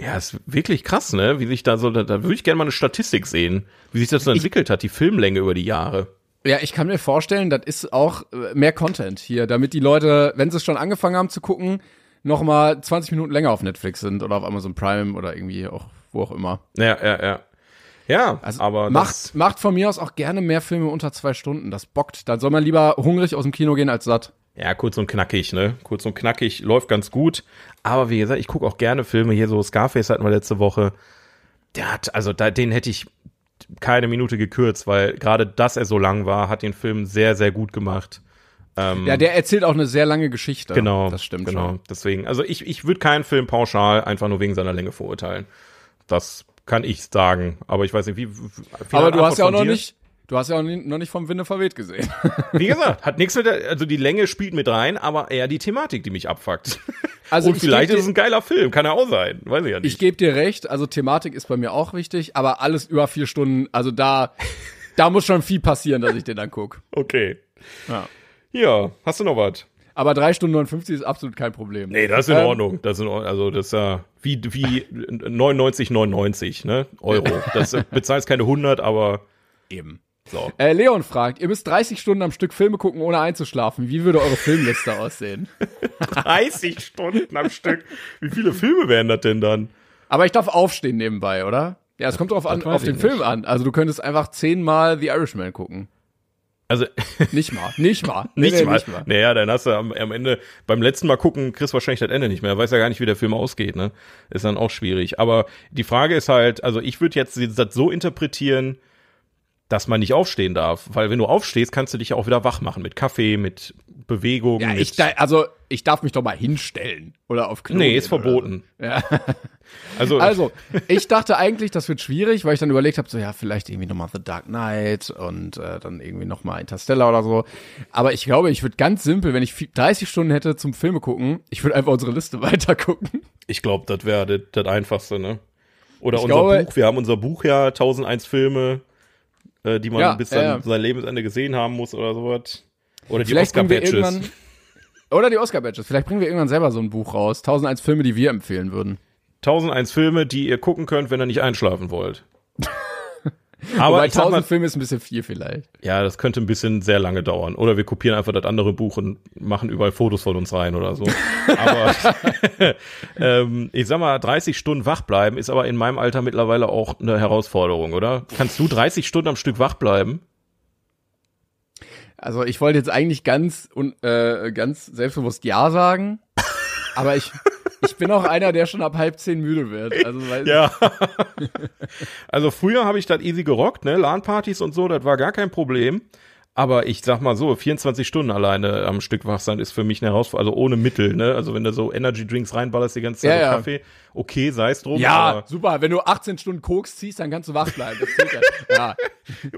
Ja, ist wirklich krass, ne? Wie sich da so, da, da würde ich gerne mal eine Statistik sehen, wie sich das so entwickelt hat, die Filmlänge über die Jahre. Ja, ich kann mir vorstellen, das ist auch äh, mehr Content hier, damit die Leute, wenn sie es schon angefangen haben zu gucken, noch mal 20 Minuten länger auf Netflix sind oder auf Amazon Prime oder irgendwie auch wo auch immer. Ja, ja, ja. Ja, Also aber macht, macht von mir aus auch gerne mehr Filme unter zwei Stunden. Das bockt. Dann soll man lieber hungrig aus dem Kino gehen als satt. ja, kurz und knackig, ne? Kurz und knackig läuft ganz gut. Aber wie gesagt, ich gucke auch gerne Filme. Hier so Scarface hatten wir letzte Woche. Der hat, also da, den hätte ich keine Minute gekürzt, weil gerade dass er so lang war, hat den Film sehr, sehr gut gemacht. Ähm, Ja, der erzählt auch eine sehr lange Geschichte. Genau, Das stimmt genau. schon. Deswegen, also ich, ich würde keinen Film pauschal einfach nur wegen seiner Länge verurteilen. Das kann ich sagen. Aber ich weiß nicht, wie. wie Aber du hast ja auch noch dir? nicht, du hast ja auch noch nicht vom Winde verweht gesehen. (laughs) Wie gesagt, hat nichts mit der, also die Länge spielt mit rein, aber eher die Thematik, die mich abfuckt. Also Und ich vielleicht ist es ein geiler Film, kann ja auch sein, weiß ich ja Ich nicht. gebe dir recht, also Thematik ist bei mir auch wichtig, aber alles über vier Stunden, also da, da muss schon viel passieren, dass ich den dann guck. Okay. Ja. Ja, hast du noch was? Aber drei Stunden 59 ist absolut kein Problem. Nee, das ist in Ähm, Ordnung. Das ist in Ordnung. Also das ist ja wie, wie 99, 99, ne? Euro. (laughs) Das bezahlst keine 100, aber Eben. So. Äh, Leon fragt, ihr müsst 30 Stunden am Stück Filme gucken, ohne einzuschlafen. Wie würde eure Filmliste aussehen? (laughs) 30 Stunden am Stück. Wie viele Filme wären das denn dann? Aber ich darf aufstehen nebenbei, oder? Ja, es kommt drauf an, auf den nicht. Film an. Also du könntest einfach zehnmal The Irishman gucken. Also (laughs) Nicht mal, nicht mal. Nee, nicht, nee, mal. nicht mal. Naja, dann hast du am, am Ende, beim letzten Mal gucken, kriegst du wahrscheinlich das Ende nicht mehr. Weiß ja gar nicht, wie der Film ausgeht, ne? Ist dann auch schwierig. Aber die Frage ist halt, also ich würde jetzt das so interpretieren, dass man nicht aufstehen darf. Weil wenn du aufstehst, kannst du dich ja auch wieder wach machen mit Kaffee, mit Bewegung. Ja, ich, da, also ich darf mich doch mal hinstellen oder auf Klo nee, ist verboten. So. Ja. (laughs) Also, Also, ich dachte eigentlich, das wird schwierig, weil ich dann überlegt habe, so ja, vielleicht irgendwie nochmal The Dark Knight und äh, dann irgendwie nochmal Interstellar oder so. Aber ich glaube, ich würde ganz simpel, wenn ich vi- 30 Stunden hätte zum Filme gucken, ich würde einfach unsere Liste (laughs) weiter gucken. ich glaube, das wäre das, das Einfachste, ne? Oder Ich unser glaube- Buch, wir haben unser Buch ja 1001 Filme, äh, die man Ja, bis dann ja. sein Lebensende gesehen haben muss oder sowas. Oder die Oscar-Badges. oder die Oscar-Badges. Vielleicht bringen wir irgendwann selber so ein Buch raus. 1001 Filme, die wir empfehlen würden. 1001 Filme, die ihr gucken könnt, wenn ihr nicht einschlafen wollt. (laughs) Aber Wobei ich sag 1000 mal, Filme ist ein bisschen viel vielleicht. ja, das könnte ein bisschen sehr lange dauern. Oder wir kopieren einfach das andere Buch und machen überall Fotos von uns rein oder so. (laughs) aber (laughs) ähm, ich sag mal, 30 Stunden wach bleiben ist aber in meinem Alter mittlerweile auch eine Herausforderung, oder? Kannst du 30 Stunden am Stück wach bleiben? Also ich wollte jetzt eigentlich ganz äh, ganz selbstbewusst Ja sagen, aber ich ich bin auch einer, der schon ab halb zehn müde wird. Also weil Ja. also früher habe ich das easy gerockt, ne? LAN-Partys und so, das war gar kein Problem. Aber ich sag mal so, 24 Stunden alleine am Stück wach sein ist für mich eine Herausforderung, also ohne Mittel, ne? Also wenn du so Energy Drinks reinballerst die ganze Zeit Ja, ja. Kaffee, okay, sei es drum. Ja, super. Wenn du 18 Stunden Koks ziehst, dann kannst du wach bleiben. Ja. ja.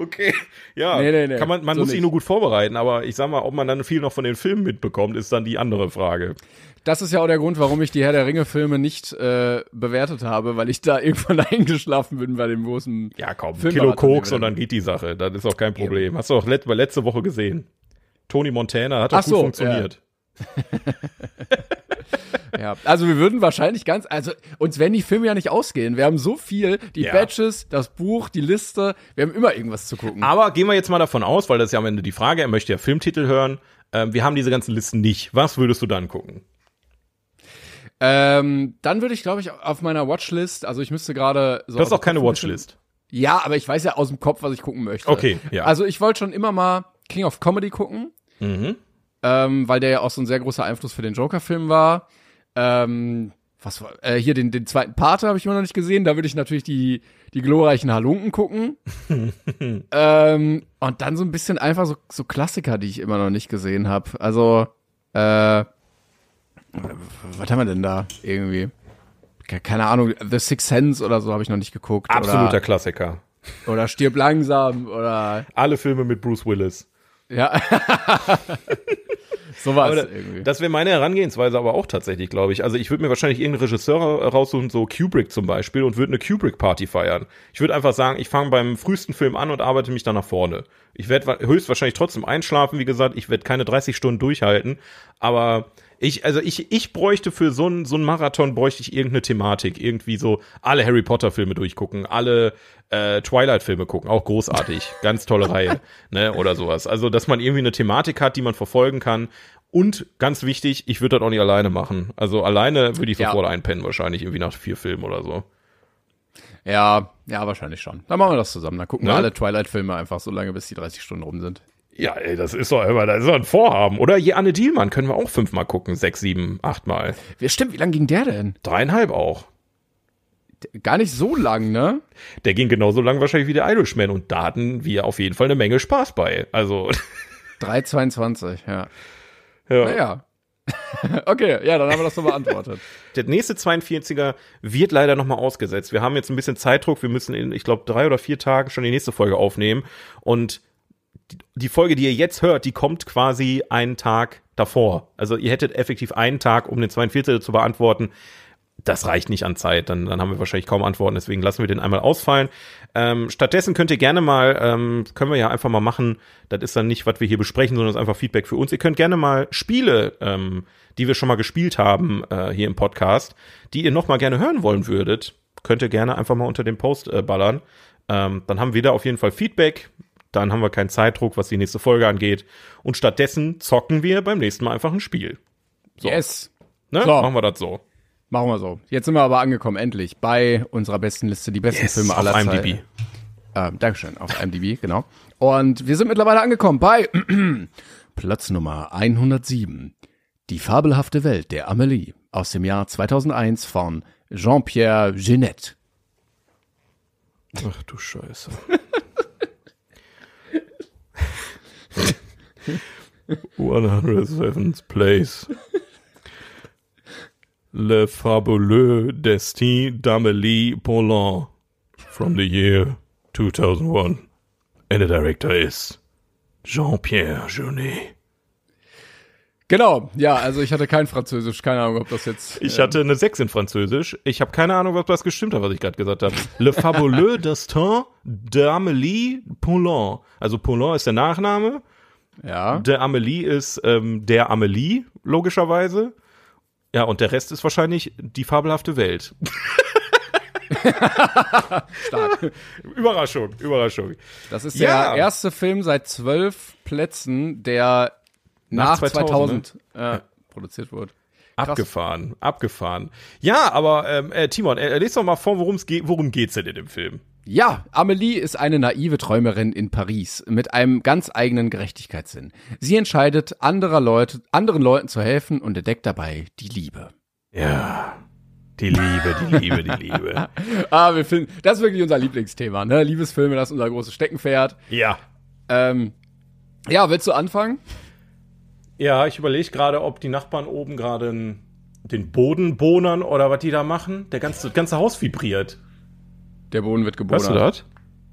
okay. Ja, Nee, nee, nee, kann man, man so muss sich nur gut vorbereiten, aber ich sag mal, ob man dann viel noch von den Filmen mitbekommt, ist dann die andere Frage. Das ist ja auch der Grund, warum ich die Herr der Ringe-Filme nicht äh, bewertet habe, weil ich da (laughs) irgendwann eingeschlafen bin bei dem großen. Ja, komm, Filmmarathon, Kilo Koks und dann geht die Sache. Das ist auch kein Problem. Hast du auch let letzte Woche gesehen. Tony Montana hat doch Ach gut so, funktioniert. (laughs) Ja, also wir würden wahrscheinlich ganz, also uns werden die Filme ja nicht ausgehen. Wir haben so viel, die Ja. Badges, das Buch, die Liste, wir haben immer irgendwas zu gucken. Aber gehen wir jetzt mal davon aus, weil das ist ja am Ende die Frage, er möchte ja Filmtitel hören. Ähm, wir haben diese ganzen Listen nicht. Was würdest du dann gucken? Ähm, dann würde ich, glaube ich, auf meiner Watchlist, also ich müsste gerade so. Das ist auch keine Watchlist. Ja, aber ich weiß ja aus dem Kopf, was ich gucken möchte. Okay, ja. Also ich wollte schon immer mal King of Comedy gucken, Mhm. ähm, weil der ja auch so ein sehr großer Einfluss für den Joker-Film war. Ähm, was war, äh, hier den, den zweiten Pate habe ich immer noch nicht gesehen. Da würde ich natürlich die, die glorreichen Halunken gucken. (laughs) ähm, und dann so ein bisschen einfach so, so Klassiker, die ich immer noch nicht gesehen habe. Also, äh, was haben wir denn da irgendwie? Ke- Keine Ahnung, The Sixth Sense oder so habe ich noch nicht geguckt. Absoluter Oder, Klassiker. oder Stirb langsam oder Alle Filme mit Bruce Willis. ja. (laughs) Sowas da, irgendwie. das wäre meine Herangehensweise aber auch tatsächlich, glaube ich. Also ich würde mir wahrscheinlich irgendeinen Regisseur raussuchen, so Kubrick zum Beispiel, und würde eine Kubrick-Party feiern. Ich würde einfach sagen, ich fange beim frühesten Film an und arbeite mich dann nach vorne. Ich werde höchstwahrscheinlich trotzdem einschlafen, wie gesagt, ich werde keine 30 Stunden durchhalten, aber ich, also ich, ich bräuchte für so einen so einen Marathon bräuchte ich irgendeine Thematik, irgendwie so alle Harry Potter Filme durchgucken, alle äh, Twilight Filme gucken, auch großartig, (laughs) ganz tolle Reihe, ne, oder sowas. Also, dass man irgendwie eine Thematik hat, die man verfolgen kann. Und ganz wichtig, ich würde das auch nicht alleine machen. Also alleine würde ich Ja. sofort einpennen, wahrscheinlich irgendwie nach vier Filmen oder so. Ja, ja, wahrscheinlich schon. Dann machen wir das zusammen. Dann gucken wir Ne? alle Twilight-Filme einfach so lange, bis die 30 Stunden rum sind. Ja, ey, das ist doch immer, das ist doch ein Vorhaben. Oder je Anne Dielmann können wir auch fünfmal gucken, sechs, sieben, achtmal. Stimmt, wie lang ging der denn? Dreieinhalb auch. Gar nicht so lang, ne? Der ging genauso lang wahrscheinlich wie der Irishman und da hatten wir auf jeden Fall eine Menge Spaß bei. Also, (laughs) 3,22, ja. Ja. Naja. (laughs) okay, ja, dann haben wir das so beantwortet. Der nächste 42er wird leider nochmal ausgesetzt. Wir haben jetzt ein bisschen Zeitdruck. Wir müssen in, ich glaube, drei oder vier Tagen schon die nächste Folge aufnehmen. Und die, Folge, die ihr jetzt hört, die kommt quasi einen Tag davor. Also ihr hättet effektiv einen Tag, um den 42er zu beantworten. Das reicht nicht an Zeit, dann, dann haben wir wahrscheinlich kaum Antworten, deswegen lassen wir den einmal ausfallen. Ähm, stattdessen könnt ihr gerne mal, ähm, können wir ja einfach mal machen, das ist dann nicht, was wir hier besprechen, sondern ist einfach Feedback für uns. Ihr könnt gerne mal Spiele, ähm, die wir schon mal gespielt haben äh, hier im Podcast, die ihr noch mal gerne hören wollen würdet, könnt ihr gerne einfach mal unter den Post äh, ballern. Ähm, dann haben wir da auf jeden Fall Feedback. Dann haben wir keinen Zeitdruck, was die nächste Folge angeht. Und stattdessen zocken wir beim nächsten Mal einfach ein Spiel. So. Yes. Ne? So. Machen wir das so. Machen wir so. Jetzt sind wir aber angekommen, endlich, bei unserer besten Liste, die besten Yes, Filme auf aller IMDb. Zeiten. Ähm, Dankeschön, auf IMDb, (laughs) genau. Und wir sind mittlerweile angekommen bei (clears throat) Platz Nummer 107. Die fabelhafte Welt der Amelie aus dem Jahr 2001 von Jean-Pierre Genet. Ach du Scheiße. (laughs) One hundred seventh place. Le fabuleux destin d'Amélie Poulain from the year 2001. And the director is Jean-Pierre Jeunet. Genau, ja, also ich hatte kein Französisch, keine Ahnung, ob das jetzt. Ich hatte eine 6 in Französisch. Ich habe keine Ahnung, ob das gestimmt hat, was ich gerade gesagt habe. Le fabuleux destin d'Amélie Poulain. Also Poulain ist der Nachname. ja. Der Amelie ist ähm, der Amelie, logischerweise. Ja, und der Rest ist wahrscheinlich die fabelhafte Welt. (laughs) (laughs) Stark. Überraschung, Überraschung. Das ist Ja. der erste Film seit zwölf Plätzen, der nach, Nach 2000, 2000, äh, produziert wurde. Abgefahren, abgefahren. Ja, aber ähm, äh, Timon, äh, lest doch mal vor, worum es geht. Worum geht's denn in dem Film? Ja, Amelie ist eine naive Träumerin in Paris mit einem ganz eigenen Gerechtigkeitssinn. Sie entscheidet, anderer Leute, anderen Leuten zu helfen und entdeckt dabei die Liebe. Ja, die Liebe, die Liebe, die Liebe. (laughs) Ah, wir finden, das ist wirklich unser Lieblingsthema, ne? Liebesfilme, das ist unser großes Steckenpferd. Ja. Ähm, ja, willst du anfangen? Ja, ich überlege gerade, ob die Nachbarn oben gerade den Boden bohnern oder was die da machen. Der ganze, das ganze Haus vibriert. Der Boden wird geboren. Weißt du das?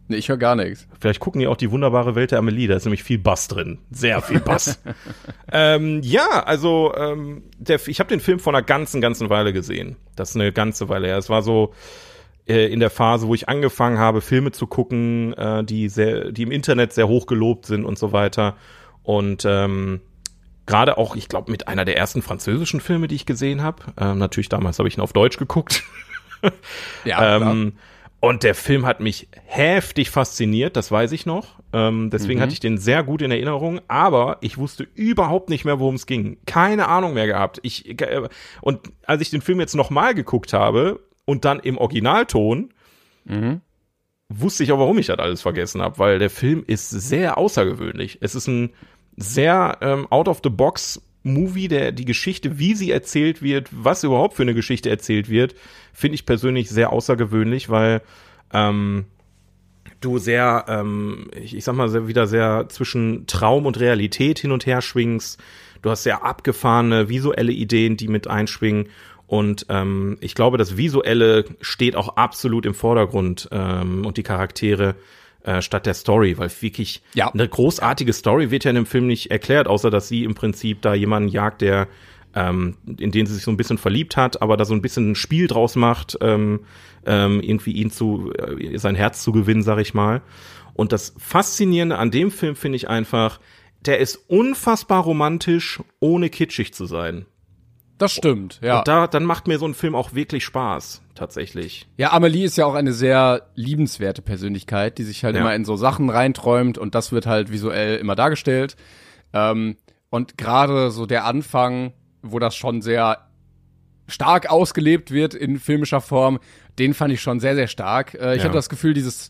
Nee, ich höre gar nichts. Vielleicht gucken die auch die wunderbare Welt der Amelie, da ist nämlich viel Bass drin. Sehr viel Bass. (laughs) ähm, ja, also ähm, der, ich habe den Film vor einer ganzen, ganzen Weile gesehen. Das ist eine ganze Weile her. Es war so äh, in der Phase, wo ich angefangen habe, Filme zu gucken, äh, die, sehr, die im Internet sehr hoch gelobt sind und so weiter. Und ähm, gerade auch, ich glaube, mit einer der ersten französischen Filme, die ich gesehen habe. Ähm, natürlich damals habe ich ihn auf Deutsch geguckt. (laughs) Ja, klar. Ähm, und der Film hat mich heftig fasziniert, das weiß ich noch. Ähm, deswegen Mhm. hatte ich den sehr gut in Erinnerung, aber ich wusste überhaupt nicht mehr, worum es ging. Keine Ahnung mehr gehabt. Ich, äh, und als ich den Film jetzt nochmal geguckt habe und dann im Originalton, Mhm. wusste ich auch, warum ich das alles vergessen habe, weil der Film ist sehr außergewöhnlich. Es ist ein sehr ähm, out of the box Movie, der die Geschichte, wie sie erzählt wird, was überhaupt für eine Geschichte erzählt wird, finde ich persönlich sehr außergewöhnlich, weil ähm, du sehr, ähm, ich, ich sag mal, sehr, wieder sehr zwischen Traum und Realität hin und her schwingst. Du hast sehr abgefahrene visuelle Ideen, die mit einschwingen. Und ähm, ich glaube, das Visuelle steht auch absolut im Vordergrund ähm, und die Charaktere äh, statt der Story, weil wirklich Ja. eine großartige Story wird ja in dem Film nicht erklärt, außer dass sie im Prinzip da jemanden jagt, der ähm, in den sie sich so ein bisschen verliebt hat, aber da so ein bisschen ein Spiel draus macht, ähm, ähm, irgendwie ihn zu äh, sein Herz zu gewinnen, sag ich mal. Und das Faszinierende an dem Film finde ich einfach, der ist unfassbar romantisch, ohne kitschig zu sein. Das stimmt, ja. Und da, dann macht mir so ein Film auch wirklich Spaß, tatsächlich. Ja, Amelie ist ja auch eine sehr liebenswerte Persönlichkeit, die sich halt Ja. immer in so Sachen reinträumt und das wird halt visuell immer dargestellt. Ähm, und gerade so der Anfang, wo das schon sehr stark ausgelebt wird in filmischer Form, den fand ich schon sehr, sehr stark. Äh, ich Ja. habe das Gefühl, dieses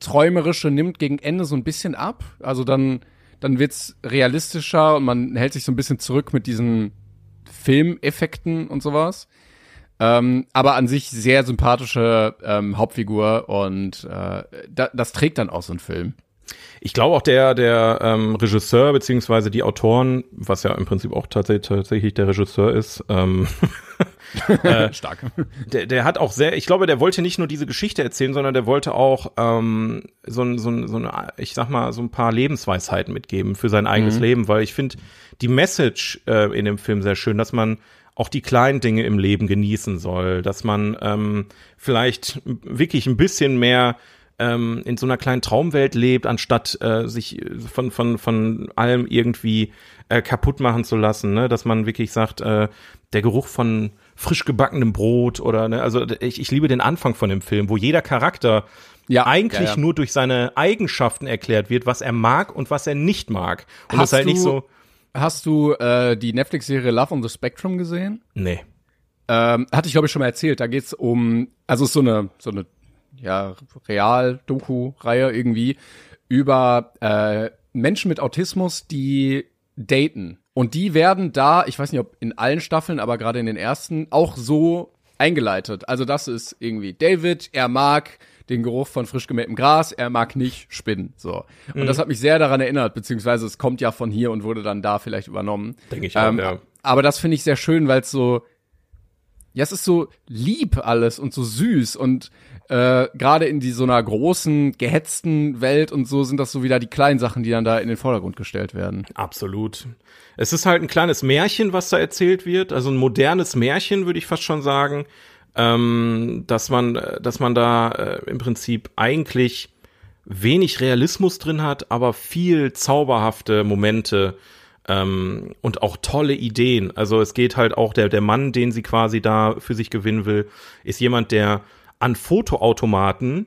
Träumerische nimmt gegen Ende so ein bisschen ab. Also dann, dann wird's realistischer und man hält sich so ein bisschen zurück mit diesen Filmeffekten und sowas. Ähm, aber an sich sehr sympathische ähm, Hauptfigur und äh, da, das trägt dann auch so ein Film. Ich glaube auch der, der ähm, Regisseur beziehungsweise die Autoren, was ja im Prinzip auch tatsächlich, tatsächlich der Regisseur ist, ähm, (laughs) äh, (laughs) Stark. Der, der hat auch sehr, ich glaube, der wollte nicht nur diese Geschichte erzählen, sondern der wollte auch ähm, so, ein, so, ein, so eine, ich sag mal, so ein paar Lebensweisheiten mitgeben für sein eigenes mhm. Leben, weil ich finde die Message äh, in dem Film sehr schön, dass man auch die kleinen Dinge im Leben genießen soll, dass man ähm, vielleicht wirklich ein bisschen mehr ähm, in so einer kleinen Traumwelt lebt, anstatt äh, sich von, von, von allem irgendwie äh, kaputt machen zu lassen, ne? dass man wirklich sagt, äh, der Geruch von frisch gebackenem Brot oder, ne? also ich, ich liebe den Anfang von dem Film, wo jeder Charakter ja, eigentlich ja, ja. nur durch seine Eigenschaften erklärt wird, was er mag und was er nicht mag. Und hast das halt du, nicht so. Hast du äh, die Netflix-Serie Love on the Spectrum gesehen? Nee. Ähm, hatte ich, glaube ich, schon mal erzählt. Da geht's um, also so eine, so eine ja, Real-Doku-Reihe irgendwie über äh, Menschen mit Autismus, die daten. Und die werden da, ich weiß nicht, ob in allen Staffeln, aber gerade in den ersten, auch so eingeleitet. Also das ist irgendwie David, er mag den Geruch von frisch gemähtem Gras, er mag nicht Spinnen. So. Und mhm. das hat mich sehr daran erinnert, beziehungsweise es kommt ja von hier und wurde dann da vielleicht übernommen. Denke ich auch, ähm, ja. Aber das finde ich sehr schön, weil es so, ja, es ist so lieb alles und so süß und äh, gerade in die so einer großen, gehetzten Welt und so sind das so wieder die kleinen Sachen, die dann da in den Vordergrund gestellt werden. Absolut. Es ist halt ein kleines Märchen, was da erzählt wird, also ein modernes Märchen, würde ich fast schon sagen, ähm, dass man, dass man da äh, im Prinzip eigentlich wenig Realismus drin hat, aber viel zauberhafte Momente ähm, und auch tolle Ideen. Also es geht halt auch der der Mann, den sie quasi da für sich gewinnen will, ist jemand, der an Fotoautomaten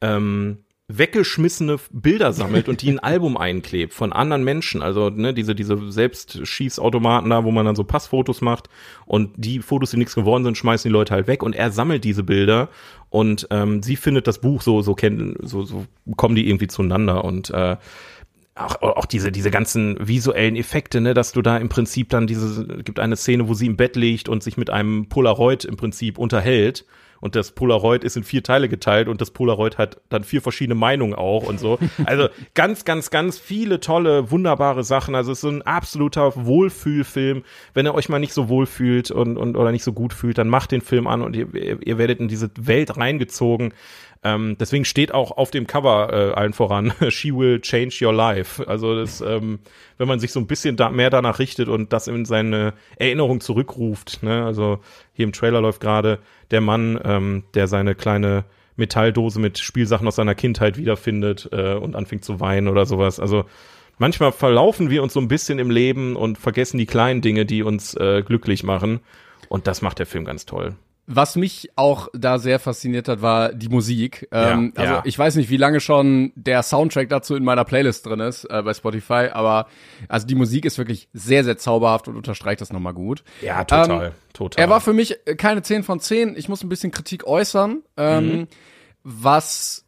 ähm, weggeschmissene Bilder sammelt und die in ein Album einklebt von anderen Menschen. Also ne, diese, diese Selbstschießautomaten da, wo man dann so Passfotos macht und die Fotos, die nichts geworden sind, schmeißen die Leute halt weg und er sammelt diese Bilder und ähm, sie findet das Buch so, so kennen, so, so kommen die irgendwie zueinander und äh, auch, auch diese, diese ganzen visuellen Effekte, ne, dass du da im Prinzip dann diese, gibt eine Szene, wo sie im Bett liegt und sich mit einem Polaroid im Prinzip unterhält und das Polaroid ist in vier Teile geteilt und das Polaroid hat dann vier verschiedene Meinungen auch und so. (laughs) Also ganz, ganz, ganz viele tolle, wunderbare Sachen. Also es ist so ein absoluter Wohlfühlfilm. Wenn ihr euch mal nicht so wohl fühlt und, und oder nicht so gut fühlt, dann macht den Film an und ihr, ihr werdet in diese Welt reingezogen. Ähm, deswegen steht auch auf dem Cover äh, allen voran, (laughs) She will change your life. Also das, ähm, wenn man sich so ein bisschen da, mehr danach richtet und das in seine Erinnerung zurückruft. Ne? Also hier im Trailer läuft gerade der Mann, ähm, der seine kleine Metalldose mit Spielsachen aus seiner Kindheit wiederfindet äh, und anfängt zu weinen oder sowas. Also manchmal verlaufen wir uns so ein bisschen im Leben und vergessen die kleinen Dinge, die uns äh, glücklich machen. Und das macht der Film ganz toll. Was mich auch da sehr fasziniert hat, war die Musik. Ähm, ja, also ja. ich weiß nicht, wie lange schon der Soundtrack dazu in meiner Playlist drin ist äh, bei Spotify, aber also die Musik ist wirklich sehr, sehr zauberhaft und unterstreicht das nochmal gut. Ja, total, ähm, total. Er war für mich keine 10 von 10. Ich muss ein bisschen Kritik äußern, ähm, mhm. was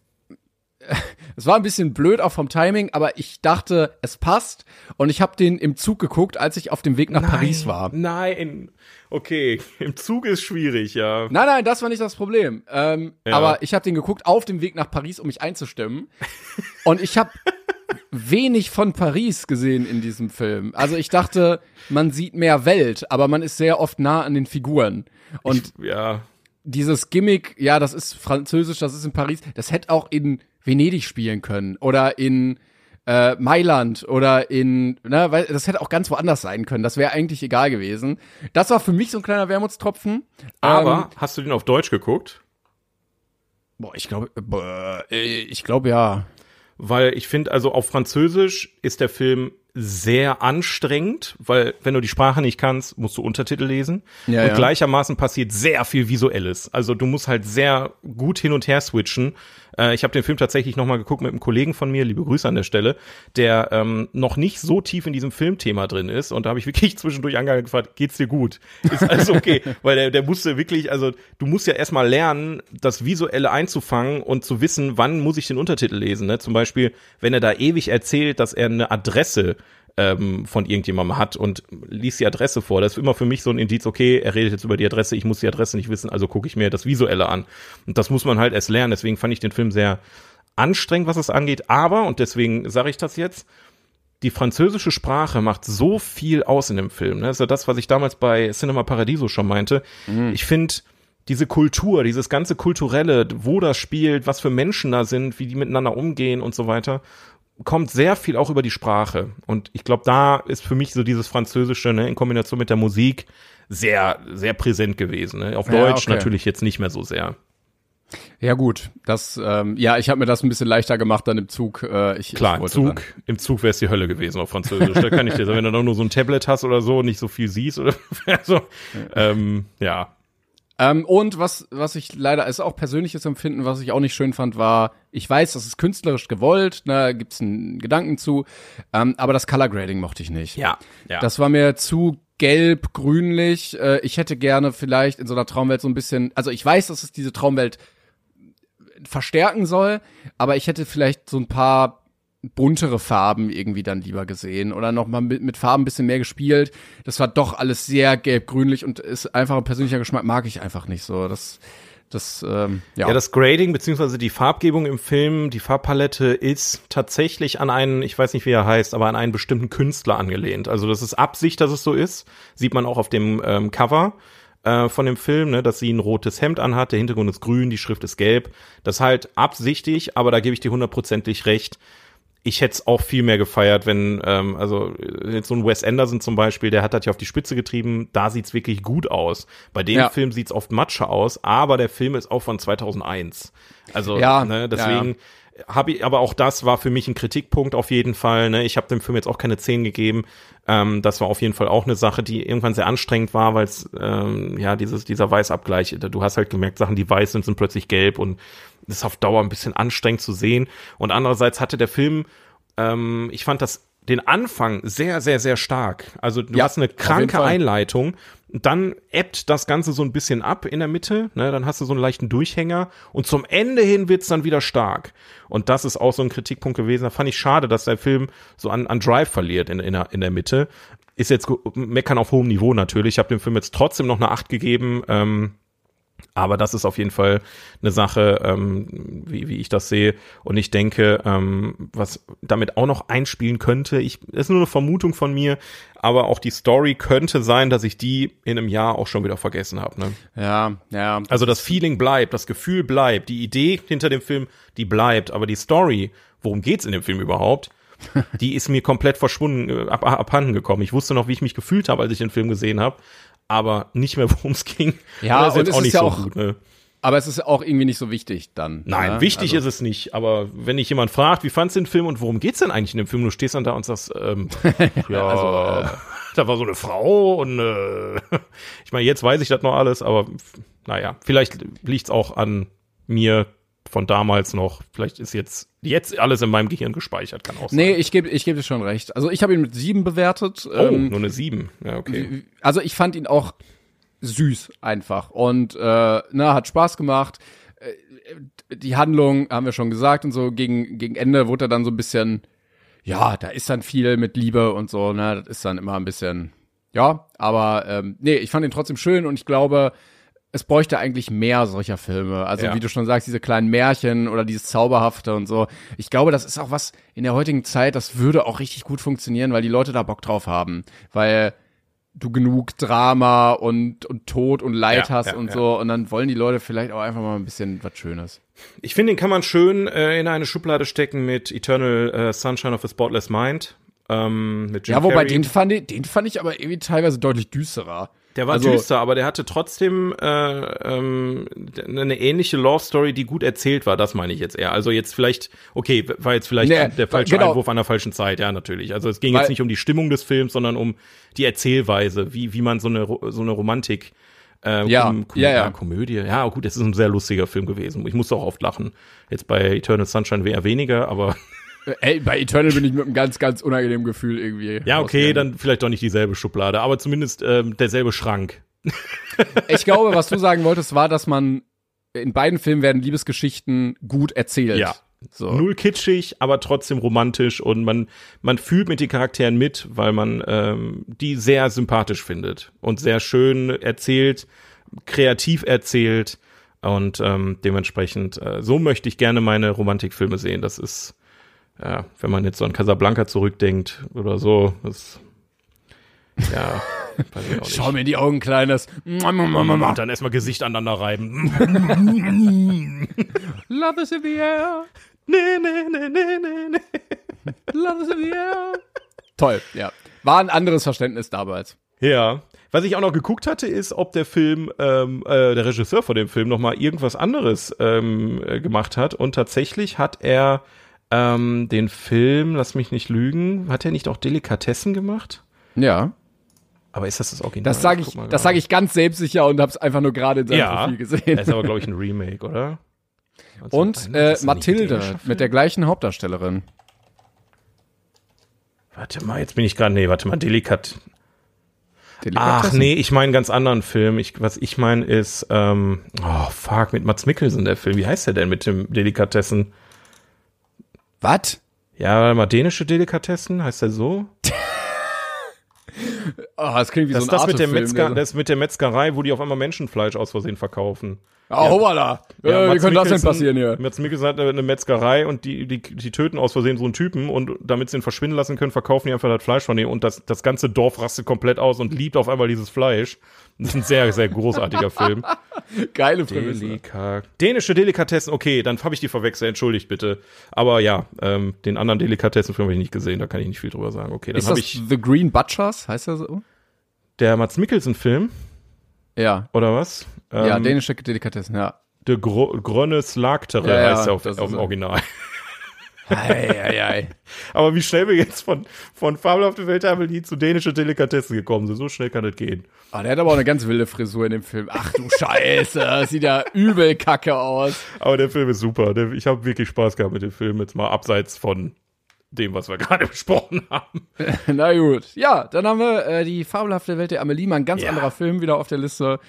(laughs) es war ein bisschen blöd auch vom Timing, aber ich dachte, es passt und ich habe den im Zug geguckt, als ich auf dem Weg nach nein, Paris war. Nein, okay, (laughs) im Zug ist schwierig, ja. Nein, nein, das war nicht das Problem. Ähm, Ja. Aber ich habe den geguckt auf dem Weg nach Paris, um mich einzustimmen. (laughs) und ich habe wenig von Paris gesehen in diesem Film. Also ich dachte, man sieht mehr Welt, aber man ist sehr oft nah an den Figuren. Und ich, ja, dieses Gimmick, ja, das ist französisch, das ist in Paris, das hätte auch in Venedig spielen können oder in äh, Mailand oder in, ne, weil das hätte auch ganz woanders sein können. Das wäre eigentlich egal gewesen. Das war für mich so ein kleiner Wermutstropfen. aber Ähm, hast du den auf Deutsch geguckt? boah, ich glaube, boah, äh, ich glaube ja. Weil ich finde, also auf Französisch ist der Film sehr anstrengend, weil wenn du die Sprache nicht kannst, musst du Untertitel lesen. Ja, und ja. gleichermaßen passiert sehr viel Visuelles. Also du musst halt sehr gut hin und her switchen. Äh, ich habe den Film tatsächlich nochmal geguckt mit einem Kollegen von mir, liebe Grüße an der Stelle, der ähm, noch nicht so tief in diesem Filmthema drin ist. Und da habe ich wirklich (laughs) zwischendurch angehalten gefragt, geht's dir gut? Ist alles okay? (laughs) weil der, der musste wirklich, also du musst ja erstmal lernen, das Visuelle einzufangen und zu wissen, wann muss ich den Untertitel lesen. Ne? Zum Beispiel, wenn er da ewig erzählt, dass er eine Adresse ähm, von irgendjemandem hat und liest die Adresse vor. Das ist immer für mich so ein Indiz, okay, er redet jetzt über die Adresse, ich muss die Adresse nicht wissen, also gucke ich mir das Visuelle an. Und das muss man halt erst lernen. Deswegen fand ich den Film sehr anstrengend, was es angeht, aber, und deswegen sage ich das jetzt, die französische Sprache macht so viel aus in dem Film. Ne? Das ist ja das, was ich damals bei Cinema Paradiso schon meinte. Mhm. Ich finde diese Kultur, dieses ganze kulturelle, wo das spielt, was für Menschen da sind, wie die miteinander umgehen und so weiter, kommt sehr viel auch über die Sprache. Und ich glaube, da ist für mich so dieses Französische ne, in Kombination mit der Musik sehr, sehr präsent gewesen. Ne? Auf ja, Deutsch okay. natürlich jetzt nicht mehr so sehr. Ja gut, das ähm, ja, ich habe mir das ein bisschen leichter gemacht dann im Zug. Äh, ich, Klar, ich im Zug, dann. im Zug wäre es die Hölle gewesen auf Französisch. da kann ich dir sagen, wenn du doch nur so ein Tablet hast oder so, nicht so viel siehst oder (laughs) so. Ähm, ja. Ähm, und was was ich leider ist auch persönliches Empfinden, was ich auch nicht schön fand, war, ich weiß, das ist künstlerisch gewollt, ne, gibt's einen Gedanken zu, ähm, aber das Color Grading mochte ich nicht. Ja, ja. Das war mir zu gelb, grünlich. Äh, ich hätte gerne vielleicht in so einer Traumwelt so ein bisschen, also ich weiß, dass es diese Traumwelt verstärken soll, aber ich hätte vielleicht so ein paar buntere Farben irgendwie dann lieber gesehen oder noch mal mit, mit Farben ein bisschen mehr gespielt. Das war doch alles sehr gelb-grünlich und ist einfach ein persönlicher Geschmack mag ich einfach nicht so. Das das, ähm, ja. ja, das Grading beziehungsweise die Farbgebung im Film, die Farbpalette ist tatsächlich an einen, ich weiß nicht wie er heißt, aber an einen bestimmten Künstler angelehnt. Also das ist Absicht, dass es so ist. Sieht man auch auf dem ähm, Cover äh, von dem Film, ne, dass sie ein rotes Hemd anhat, der Hintergrund ist grün, die Schrift ist gelb. Das ist halt absichtlich, aber da gebe ich dir hundertprozentig recht. Ich hätte es auch viel mehr gefeiert, wenn, ähm, also jetzt so ein Wes Anderson zum Beispiel, der hat das ja auf die Spitze getrieben, da sieht's wirklich gut aus. Bei dem ja. Film sieht's oft Matsche aus, aber der Film ist auch von 2001. Also, ja, ne, deswegen, ja, habe ich, aber auch das war für mich ein Kritikpunkt auf jeden Fall. Ne? Ich habe dem Film jetzt auch keine 10 gegeben. Ähm, das war auf jeden Fall auch eine Sache, die irgendwann sehr anstrengend war, weil es ähm, ja dieses dieser Weißabgleich. Du hast halt gemerkt, Sachen, die weiß sind, sind plötzlich gelb und ist auf Dauer ein bisschen anstrengend zu sehen. Und andererseits hatte der Film, ähm, ich fand das den Anfang sehr, sehr, sehr stark. Also du ja, hast eine kranke Einleitung, dann ebbt das Ganze so ein bisschen ab in der Mitte, ne? dann hast du so einen leichten Durchhänger und zum Ende hin wird's dann wieder stark. Und das ist auch so ein Kritikpunkt gewesen. Da fand ich schade, dass der Film so an, an Drive verliert in, in, der, in der Mitte. Ist jetzt meckern auf hohem Niveau natürlich. Ich habe dem Film jetzt trotzdem noch eine Acht gegeben. Ähm, aber das ist auf jeden Fall eine Sache, ähm, wie, wie ich das sehe. Und ich denke, ähm, was damit auch noch einspielen könnte, ich, ist nur eine Vermutung von mir, aber auch die Story könnte sein, dass ich die in einem Jahr auch schon wieder vergessen habe. Ne? Ja, ja. Also das Feeling bleibt, das Gefühl bleibt, die Idee hinter dem Film, die bleibt, aber die Story, worum geht's in dem Film überhaupt? (laughs) die ist mir komplett verschwunden, äh, ab, abhanden gekommen. Ich wusste noch, wie ich mich gefühlt habe, als ich den Film gesehen habe aber nicht mehr, (laughs) worum es ging. Ja, das ist und auch nicht so auch, gut. Ne? Aber es ist auch irgendwie nicht so wichtig dann. Nein, ja? wichtig also. ist es nicht. Aber wenn dich jemand fragt, wie fandst du den Film und worum geht's denn eigentlich in dem Film? Du stehst dann da und sagst, ähm, (laughs) ja, also, äh, (laughs) da war so eine Frau und äh, ich meine, jetzt weiß ich das noch alles, aber naja, vielleicht liegt's auch an mir von damals noch. Vielleicht ist jetzt jetzt alles in meinem Gehirn gespeichert, kann auch sein. Nee, ich gebe ich gebe dir schon recht. Also ich habe ihn mit sieben bewertet. Oh, ähm, nur eine sieben. Ja, okay. Also ich fand ihn auch süß einfach und äh, na hat Spaß gemacht. Äh, die Handlung haben wir schon gesagt und so gegen gegen Ende wurde er dann so ein bisschen ja, da ist dann viel mit Liebe und so, ne, das ist dann immer ein bisschen ja, aber ähm, nee, ich fand ihn trotzdem schön und ich glaube, es bräuchte eigentlich mehr solcher Filme. Also ja. wie du schon sagst, diese kleinen Märchen oder dieses Zauberhafte und so. Ich glaube, das ist auch was in der heutigen Zeit, das würde auch richtig gut funktionieren, weil die Leute da Bock drauf haben. Weil du genug Drama und, und Tod und Leid ja, hast ja, und so. Und dann wollen die Leute vielleicht auch einfach mal ein bisschen was Schönes. Ich finde, den kann man schön äh, in eine Schublade stecken mit Eternal äh, Sunshine of a Spotless Mind. Ähm, mit Jim ja, wobei den fand, ich, den fand ich aber irgendwie teilweise deutlich düsterer. Der war also, düster, aber der hatte trotzdem äh, ähm, eine ähnliche Love Story, die gut erzählt war. Das meine ich jetzt eher. Also jetzt vielleicht, okay, war jetzt vielleicht nee, der falsche genau. Einwurf an der falschen Zeit, ja natürlich. Also es ging Weil, jetzt nicht um die Stimmung des Films, sondern um die Erzählweise, wie wie man so eine so eine Romantik äh, ja, Kom ja, ja. Komödie. Ja, gut, es ist ein sehr lustiger Film gewesen. Ich musste auch oft lachen. Jetzt bei Eternal Sunshine eher weniger, aber (laughs) Ey, bei Eternal bin ich mit einem ganz, ganz unangenehmen Gefühl irgendwie. Ja, okay, dann vielleicht doch nicht dieselbe Schublade, aber zumindest ähm, derselbe Schrank. ich glaube, was du sagen wolltest, war, dass man in beiden Filmen werden Liebesgeschichten gut erzählt. Ja. So. Null kitschig, aber trotzdem romantisch und man, man fühlt mit den Charakteren mit, weil man ähm, die sehr sympathisch findet und sehr schön erzählt, kreativ erzählt Und ähm, dementsprechend, äh, so möchte ich gerne meine Romantikfilme sehen. Das ist, ja, wenn man jetzt so an Casablanca zurückdenkt oder so, das, ja, (laughs) weiß ich auch nicht. Schau mir in die Augen, Kleines. (laughs) Und dann erstmal Gesicht aneinander reiben. (laughs) Love is in the air. nee, nee, nee, nee, nee, nee. Love is in the air. Toll, ja. War ein anderes Verständnis damals. Ja. Was ich auch noch geguckt hatte, ist, ob der Film, ähm, äh, der Regisseur von dem Film noch mal irgendwas anderes ähm, äh, gemacht hat. Und tatsächlich hat er ähm, den Film, lass mich nicht lügen, hat er nicht auch Delikatessen gemacht? Ja. Aber ist das das Original? Das sage ich, mal das sage ich ganz selbstsicher und habe es einfach nur gerade in seinem Ja, Profil gesehen. Das ist aber, glaube ich, ein Remake, oder? (laughs) Und 1991, äh, Mathilde mit der gleichen Hauptdarstellerin. Warte mal, jetzt bin ich gerade, nee, warte mal, Delikat. Ach nee, ich meine einen ganz anderen Film. Ich, was ich meine ist, ähm, oh fuck, mit Mats Mikkelsen der Film. Wie heißt der denn mit dem Delikatessen? Was? Ja, warte mal, dänische Delikatessen, heißt der so? Oh, (laughs) das klingt wie Das so ist ein das mit der, Metzger, das mit der Metzgerei, wo die auf einmal Menschenfleisch aus Versehen verkaufen. So, oh, hoppala. Ja, äh, wie könnte das denn Mikkelsen- passieren hier? Mats Mikkelsen hat eine Metzgerei und die, die, die töten aus Versehen so einen Typen und damit sie ihn verschwinden lassen können, verkaufen die einfach das Fleisch von ihm und das, das ganze Dorf rastet komplett aus und liebt auf einmal dieses Fleisch. Das ist ein sehr, sehr großartiger (laughs) Film. Geile Prämisse. Delika Dänische Delikatessen, okay, dann habe ich die verwechselt, entschuldigt bitte. Aber ja, ähm, den anderen Delikatessenfilm habe ich nicht gesehen, da kann ich nicht viel drüber sagen. Okay, dann Ist habe das ich The Green Butchers? Heißt der so? der Mats Mikkelsen-Film, Ja. oder was? ja, Ähm, dänische Delikatessen, ja. De Gro Grönnes Lagtere Ja, ja, heißt er auf, das auf dem. Original. Ei, ei, ei. (laughs) Aber wie schnell wir jetzt von, von fabelhafte Welt der Amelie zu dänische Delikatessen gekommen sind, so schnell kann das gehen. Ah, der hat aber auch eine ganz wilde Frisur in dem Film. Ach du Scheiße, das sieht ja übel kacke aus. Aber der Film ist super. Ich habe wirklich Spaß gehabt mit dem Film, jetzt mal abseits von dem, was wir gerade (laughs) besprochen haben. (laughs) Na gut. Ja, dann haben wir äh, die fabelhafte Welt der Amelie, mal ein ganz Ja. anderer Film wieder auf der Liste.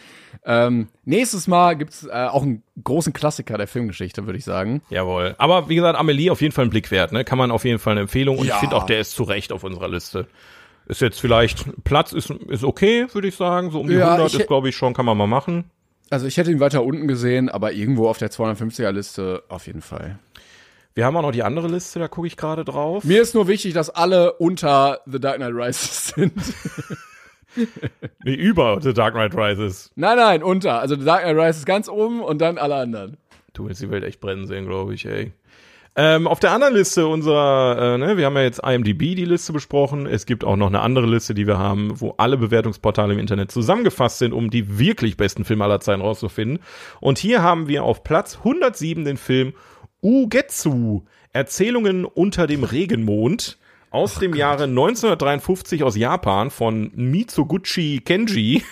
Ähm, nächstes Mal gibt's äh, auch einen großen Klassiker der Filmgeschichte, würde ich sagen. Jawohl. Aber wie gesagt, Amelie auf jeden Fall ein Blick wert, ne? Kann man auf jeden Fall eine Empfehlung. Und Ja. ich finde auch, der ist zu Recht auf unserer Liste. Ist jetzt vielleicht, Platz ist, ist okay, würde ich sagen. So um die Ja, 100 ich- ist, glaube ich, schon, kann man mal machen. Also ich hätte ihn weiter unten gesehen, aber irgendwo auf der 250er Liste auf jeden Fall. Wir haben auch noch die andere Liste, da gucke ich gerade drauf. Mir ist nur wichtig, dass alle unter The Dark Knight Rises (laughs) sind. Nee, über The Dark Knight Rises. nein, nein, unter. Also The Dark Knight Rises ganz oben und dann alle anderen. Du willst die Welt echt brennen sehen, glaube ich, ey. Ähm, auf der anderen Liste unserer, äh, ne, wir haben ja jetzt IMDb die Liste besprochen. Es gibt auch noch eine andere Liste, die wir haben, wo alle Bewertungsportale im Internet zusammengefasst sind, um die wirklich besten Filme aller Zeiten rauszufinden. Und hier haben wir auf Platz 107 den Film Ugetsu, Erzählungen unter dem Regenmond aus dem Jahre 1953 aus Japan von Mitsuguchi Kenji.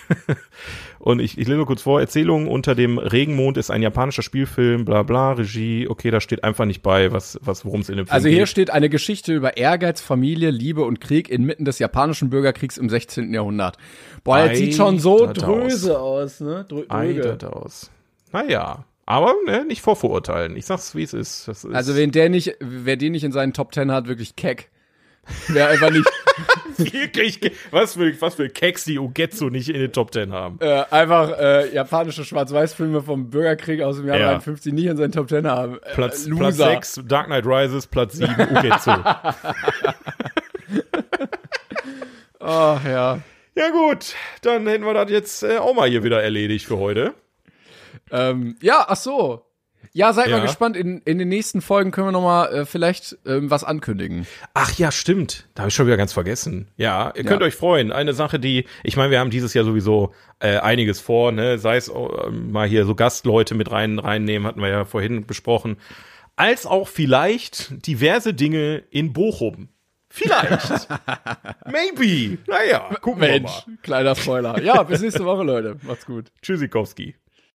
(laughs) Und ich, ich lese nur kurz vor, Erzählungen unter dem Regenmond ist ein japanischer Spielfilm, bla bla, Regie, okay, da steht einfach nicht bei, was, was worum es in dem Film Also geht. hier steht eine Geschichte über Ehrgeiz, Familie, Liebe und Krieg inmitten des japanischen Bürgerkriegs im 16. Jahrhundert. Boah, das sieht schon so dröse aus, ne? Drö dröge. Eitert aus. Naja, aber ne, nicht vorverurteilen. Ich sag's, wie es ist. Ist Also wenn der nicht, wer den nicht in seinen Top 10 hat, wirklich keck. Wer einfach nicht, (laughs) wirklich, was für, was für Keks die Ugetsu nicht in den Top Ten haben. äh, einfach äh, japanische Schwarz-Weiß-Filme vom Bürgerkrieg aus dem Jahr Ja. 53 nicht in seinen Top 10 haben. Äh, Platz, Loser. Platz 6, Dark Knight Rises, Platz 7, Ugetsu. (laughs) Ach ja. ja gut, dann hätten wir das jetzt äh, auch mal hier wieder erledigt für heute. Ähm, ja, ach so. Ja, seid Ja. mal gespannt. In, in den nächsten Folgen können wir noch mal äh, vielleicht ähm, was ankündigen. Ach ja, stimmt. Da habe ich schon wieder ganz vergessen. Ja, ihr könnt Ja. euch freuen. Eine Sache, die, ich meine, wir haben dieses Jahr sowieso äh, einiges vor, ne? Sei es äh, mal hier so Gastleute mit rein reinnehmen, hatten wir ja vorhin besprochen. Als auch vielleicht diverse Dinge in Bochum. Vielleicht. (laughs) Maybe. Naja, gucken wir Mensch, mal. kleiner Spoiler. Ja, bis nächste Woche, Leute. Macht's gut. Tschüssikowski.